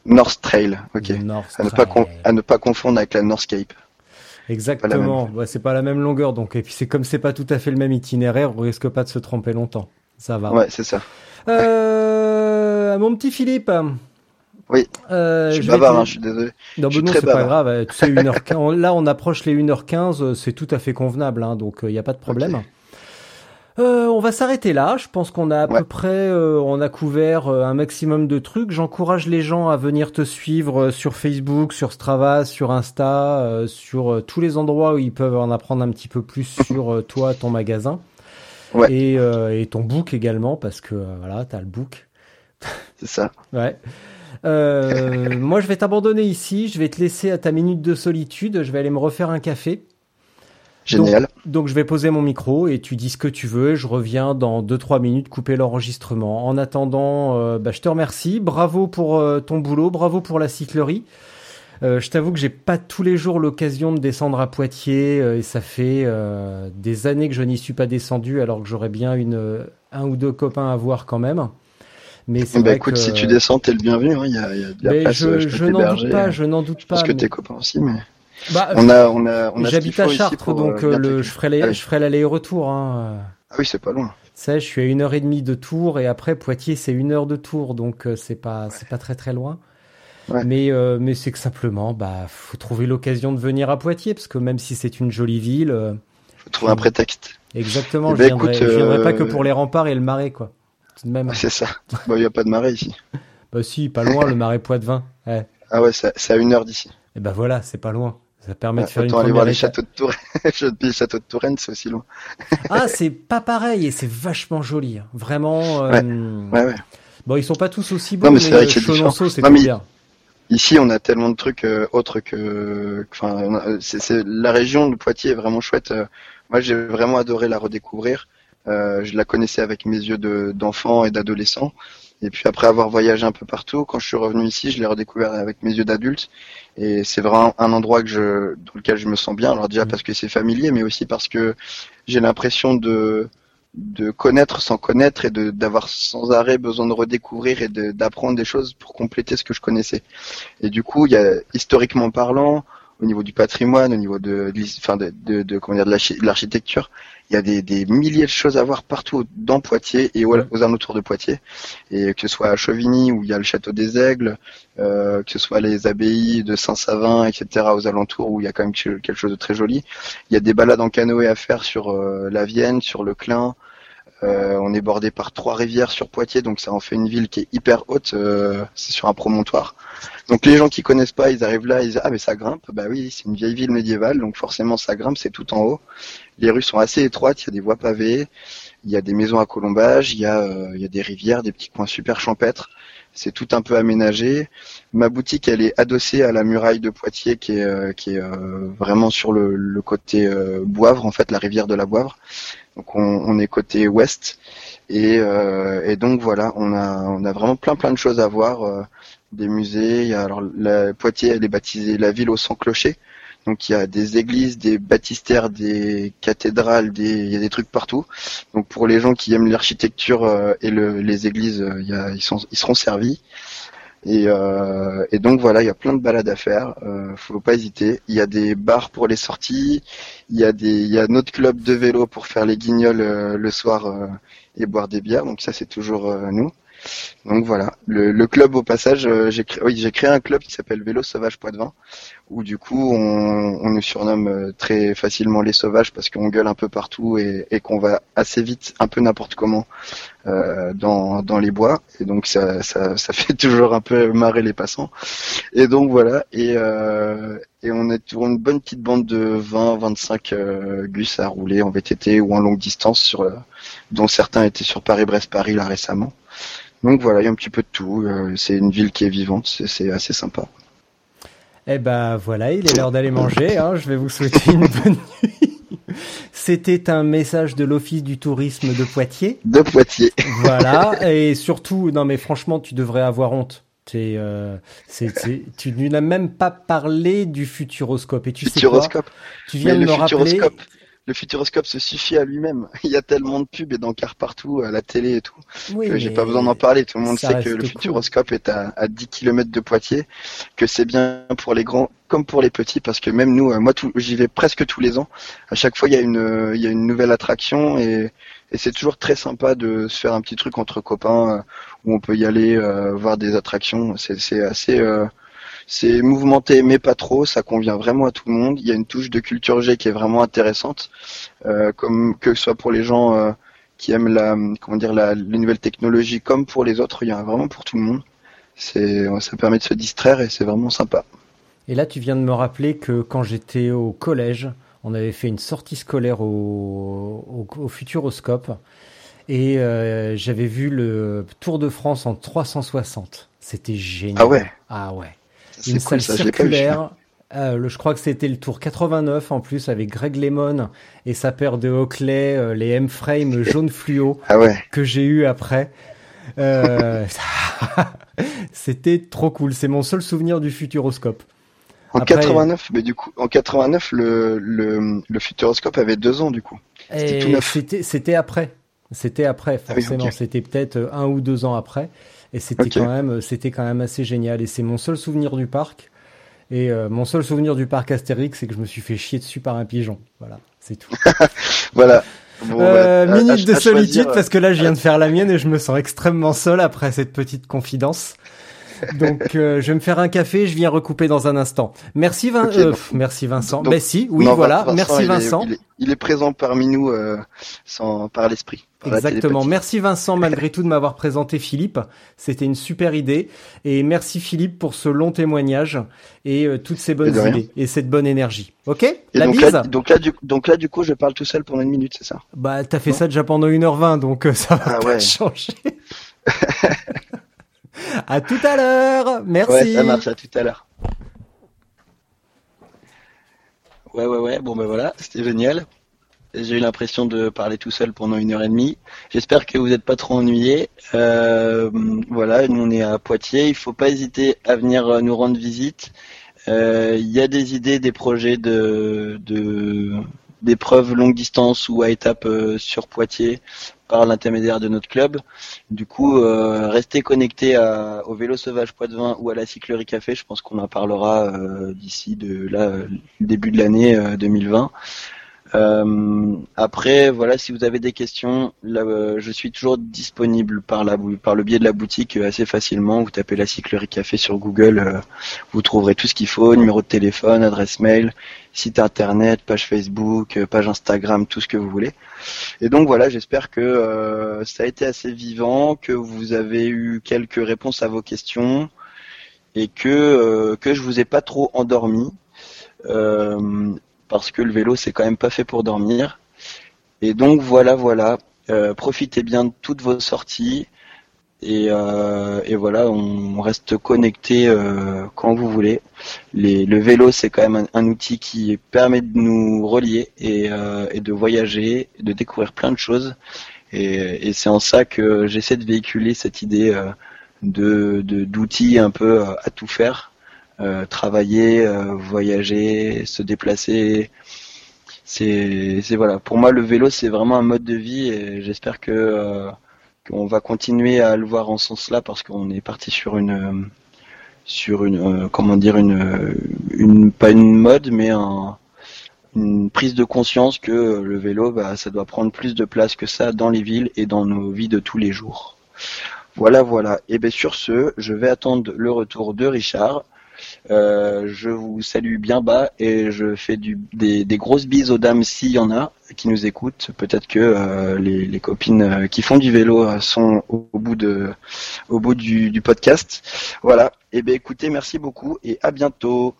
North Trail ok North à ne pas Trail. con- à ne pas confondre avec la Northscape Exactement. Ouais, c'est pas la même longueur, donc et puis c'est comme c'est pas tout à fait le même itinéraire, on risque pas de se tromper longtemps. Ça va. ouais c'est ça Euh, mon petit Philippe. Oui. Euh, je suis je vais bavard te- hein, je suis désolé Non, non, c'est pas grave. Tu sais, 1h15, là, on approche les 1h15, euh, c'est tout à fait convenable, hein, donc il n'y a pas de problème. Euh, on va s'arrêter là. Je pense qu'on a à Ouais. peu près, euh, on a couvert euh, un maximum de trucs. J'encourage les gens à venir te suivre euh, sur Facebook, sur Strava, sur Insta, euh, sur tous les endroits où ils peuvent en apprendre un petit peu plus sur toi, ton magasin, Ouais. et, euh, et ton book également, parce que voilà, t'as le book. C'est ça. Ouais. Euh, moi, je vais t'abandonner ici. Je vais te laisser à ta minute de solitude. Je vais aller me refaire un café. Génial. Donc je vais poser mon micro et tu dis ce que tu veux. Je reviens dans 2-3 minutes couper l'enregistrement. En attendant, euh, bah, je te remercie. Bravo pour euh, ton boulot, bravo pour la cyclerie. Euh, je t'avoue que j'ai pas tous les jours l'occasion de descendre à Poitiers et ça fait des années que je n'y suis pas descendu alors que j'aurais bien une un ou deux copains à voir quand même. Mais c'est Bah écoute, que si tu descends, t'es le bienvenu. hein. Il y a, y a de la place. je, euh, je n'en doute pas, je n'en doute pas. pense que tes copains aussi, mais Bah, on a, on a, on a. ce J'habite à Chartres, pour, donc euh, euh, le, je ferai Ah l'aller-retour. Hein. Ah oui, c'est pas loin. Tu sais, je suis à une heure et demie de Tours et après Poitiers c'est une heure de Tours, donc euh, c'est pas c'est pas très très loin. Ouais. Mais euh, mais c'est que simplement bah faut trouver l'occasion de venir à Poitiers parce que même si c'est une jolie ville, euh, Faut trouver un prétexte. exactement, Eh je ben, viendrai, écoute, je viendrai pas euh, que pour les remparts et le marais quoi. Tout de même. C'est ça. Bah, il y a pas de marée ici. Bah si, pas loin le marais Poitevin. Ouais. Ah ouais, c'est c'est à une heure d'ici. Et bah voilà, c'est pas loin. Ça permet de faire une Autant aller première voir les châteaux de Touraine. les châteaux de Touraine, c'est aussi loin. Ah, c'est pas pareil et c'est vachement joli. hein. Vraiment. euh, Ouais, ouais. Bon, ils sont pas tous aussi beaux, Non, mais, c'est vrai euh, que c'est bien. Ici, on a tellement de trucs euh, autres que, enfin, a- c'est la région de Poitiers est vraiment chouette. Euh, Moi, j'ai vraiment adoré la redécouvrir. Euh, je la connaissais avec mes yeux de- d'enfant et d'adolescent. Et puis après avoir voyagé un peu partout, quand je suis revenu ici, je l'ai redécouvert avec mes yeux d'adulte. Et c'est vraiment un endroit que je, dans lequel je me sens bien. Alors déjà Mm. parce que c'est familier, mais aussi parce que j'ai l'impression de de connaître sans connaître et d'avoir sans arrêt besoin de redécouvrir et de- d'apprendre des choses pour compléter ce que je connaissais. Et du coup, il y a historiquement parlant, au niveau du patrimoine, au niveau de, de, enfin de, de, de- comment dire de l'archi- de l'architecture, il y a des, des milliers de choses à voir partout dans Poitiers et aux, aux alentours de Poitiers. Et que ce soit à Chauvigny où il y a le château des Aigles, euh, que ce soit les abbayes de Saint-Savin, etc. aux alentours où il y a quand même quelque quelque chose de très joli. Il y a des balades en canoë à faire sur euh, la Vienne, sur le Clin. Euh, on est bordé par trois rivières sur Poitiers, donc ça en fait une ville qui est hyper haute. euh, c'est sur un promontoire. Donc les gens qui connaissent pas, ils arrivent là, ils disent ah mais ça grimpe. Bah oui, c'est une vieille ville médiévale, donc forcément ça grimpe, c'est tout en haut. Les rues sont assez étroites, il y a des voies pavées, il y a des maisons à colombage, il y a euh, il y a des rivières, des petits coins super champêtres. C'est tout un peu aménagé. Ma boutique, elle est adossée à la muraille de Poitiers, qui est euh, qui est euh, vraiment sur le, le côté euh, Boivre, en fait, la rivière de la Boivre. Donc on, on est côté ouest et, euh, et donc voilà, on a on a vraiment plein plein de choses à voir, euh, des musées. Il y a, alors la Poitiers, elle est baptisée la ville aux 100 clochers. Donc il y a des églises, des baptistères, des cathédrales, des il y a des trucs partout. Donc pour les gens qui aiment l'architecture euh, et le, les églises, euh, il y a, ils sont ils seront servis. Et, euh, et donc voilà, il y a plein de balades à faire. Euh, faut pas hésiter. Il y a des bars pour les sorties. Il y a des, il y a notre club de vélo pour faire les guignols euh, le soir et boire des bières. Donc ça c'est toujours nous. Donc voilà, le, le club au passage, euh, j'ai créé, oui, j'ai créé un club qui s'appelle Vélo Sauvage Poitvin, où du coup on, on nous surnomme euh, très facilement les sauvages parce qu'on gueule un peu partout et, et qu'on va assez vite, un peu n'importe comment euh, dans, dans les bois. Et donc ça, ça, ça fait toujours un peu marrer les passants. Et donc voilà, et, euh, et on est toujours une bonne petite bande de 20-25 euh, gus à rouler en VTT ou en longue distance, sur, euh, dont certains étaient sur Paris-Brest-Paris là récemment. Donc voilà, il y a un petit peu de tout. euh, c'est une ville qui est vivante, c'est- assez sympa. Eh ben voilà, il est l'heure d'aller manger. Hein. Je vais vous souhaiter une bonne nuit. C'était un message de l'Office du tourisme de Poitiers. De Poitiers. Voilà, et surtout, non mais franchement, tu devrais avoir honte. Euh, tu n'as même pas parlé du futuroscope. Et tu sais quoi? Futuroscope. Tu viens Mais de le me rappeler. Le futuroscope se suffit à lui-même. Il y a tellement de pubs et d'encarts partout, à la télé et tout, Oui, que j'ai pas besoin d'en parler. Tout le monde sait que le cool. futuroscope est à, à 10 km de Poitiers, que c'est bien pour les grands comme pour les petits, parce que même nous, euh, moi, j'y vais presque tous les ans. À chaque fois, il y a une, euh, il y a une nouvelle attraction et, et c'est toujours très sympa de se faire un petit truc entre copains euh, où on peut y aller euh, voir des attractions. C'est, c'est assez, euh, c'est mouvementé mais pas trop. Ça convient vraiment à tout le monde. Il y a une touche de culture G qui est vraiment intéressante, euh, comme que ce soit pour les gens euh, qui aiment la, comment dire, la, les nouvelles technologies comme pour les autres. Il y en a vraiment pour tout le monde. C'est, ça permet de se distraire et c'est vraiment sympa. Et là, tu viens de me rappeler que quand j'étais au collège, on avait fait une sortie scolaire au, au, au Futuroscope et euh, j'avais vu le Tour de France en 360. C'était génial. Ah ouais? Ah ouais. Une cool, salle ça, circulaire. Euh, le, je crois que c'était le tour 89 en plus avec Greg Lemon et sa paire de Oakley, euh, les M-frame jaune fluo Ah ouais. que j'ai eu après. Euh, c'était trop cool. C'est mon seul souvenir du Futuroscope. En Après- 89, mais du coup, en 89, le, le, le Futuroscope avait deux ans du coup. C'était après. C'était après, Ah oui, forcément. C'était peut-être un ou deux ans après. Et c'était quand même, c'était quand même assez génial. Et c'est mon seul souvenir du parc. Et euh, mon seul souvenir du parc Astérix, c'est que je me suis fait chier dessus par un pigeon. Voilà, c'est tout. Voilà. Bon, Euh, bah, minute à- de à solitude choisir, parce que là, je viens de faire la mienne et je me sens extrêmement seul après cette petite confidence. Donc, euh, je vais me faire un café. Je viens recouper dans un instant. Merci, Vin- Ok, euh, donc- pff, merci Vincent. donc- ben si, oui, non, voilà. Vincent, merci il est- Vincent. il est, il est présent parmi nous euh, sans, par l'esprit. Exactement. Merci Vincent malgré tout de m'avoir présenté Philippe. C'était une super idée. Et merci Philippe pour ce long témoignage et euh, toutes ces bonnes idées et cette bonne énergie. Ok? Et La donc bise là, donc là, du, donc là, du coup, je parle tout seul pendant une minute, c'est ça? Bah t'as fait Non. ça déjà pendant 1h20 donc euh, ça va Ah pas ouais. changer. à tout à l'heure. Merci. Ouais, ça marche. À tout à l'heure. Ouais, ouais, ouais. Bon, ben voilà, c'était génial. J'ai eu l'impression de parler tout seul pendant une heure et demie. J'espère que vous n'êtes pas trop ennuyés. Euh, voilà, nous on est à Poitiers. Il faut pas hésiter à venir euh, nous rendre visite. Euh, Il y a des idées, des projets de, d'épreuves longue distance ou à étape euh, sur Poitiers par l'intermédiaire de notre club. Du coup, restez connectés au vélo sauvage Poitvin ou à la cyclerie café. Je pense qu'on en parlera d'ici de là début de l'année euh, 2020. Euh, après, voilà, si vous avez des questions, là, euh, je suis toujours disponible par la par le biais de la boutique euh, assez facilement. Vous tapez la cyclerie café sur Google, euh, vous trouverez tout ce qu'il faut, numéro de téléphone, adresse mail, site internet, page Facebook, euh, page Instagram, tout ce que vous voulez. Et donc voilà, j'espère que ça a été assez vivant, que vous avez eu quelques réponses à vos questions et que que je vous ai pas trop endormi. Euh, parce que le vélo c'est quand même pas fait pour dormir. Et donc voilà, voilà, Euh, profitez bien de toutes vos sorties et, euh, et voilà, on reste connecté euh, quand vous voulez. Les, le vélo c'est quand même un, outil qui permet de nous relier et, euh, et de voyager, de découvrir plein de choses. Et, et c'est en ça que j'essaie de véhiculer cette idée euh, de d'outils un peu euh, à tout faire travailler, euh, voyager, se déplacer. C'est, voilà. Pour moi, le vélo, c'est vraiment un mode de vie et j'espère que euh, qu'on va continuer à le voir en ce sens-là parce qu'on est parti sur une euh, sur une euh, comment dire une euh, une pas une mode mais un une prise de conscience que le vélo, bah, ça doit prendre plus de place que ça dans les villes et dans nos vies de tous les jours. Voilà, voilà. Et bien sur ce, je vais attendre le retour de Richard. Euh, je vous salue bien bas et je fais des, grosses bises aux dames s'il y en a qui nous écoutent. Peut-être que euh, les, copines euh, qui font du vélo sont au, bout du, du podcast. Voilà. Et ben écoutez, merci beaucoup et à bientôt.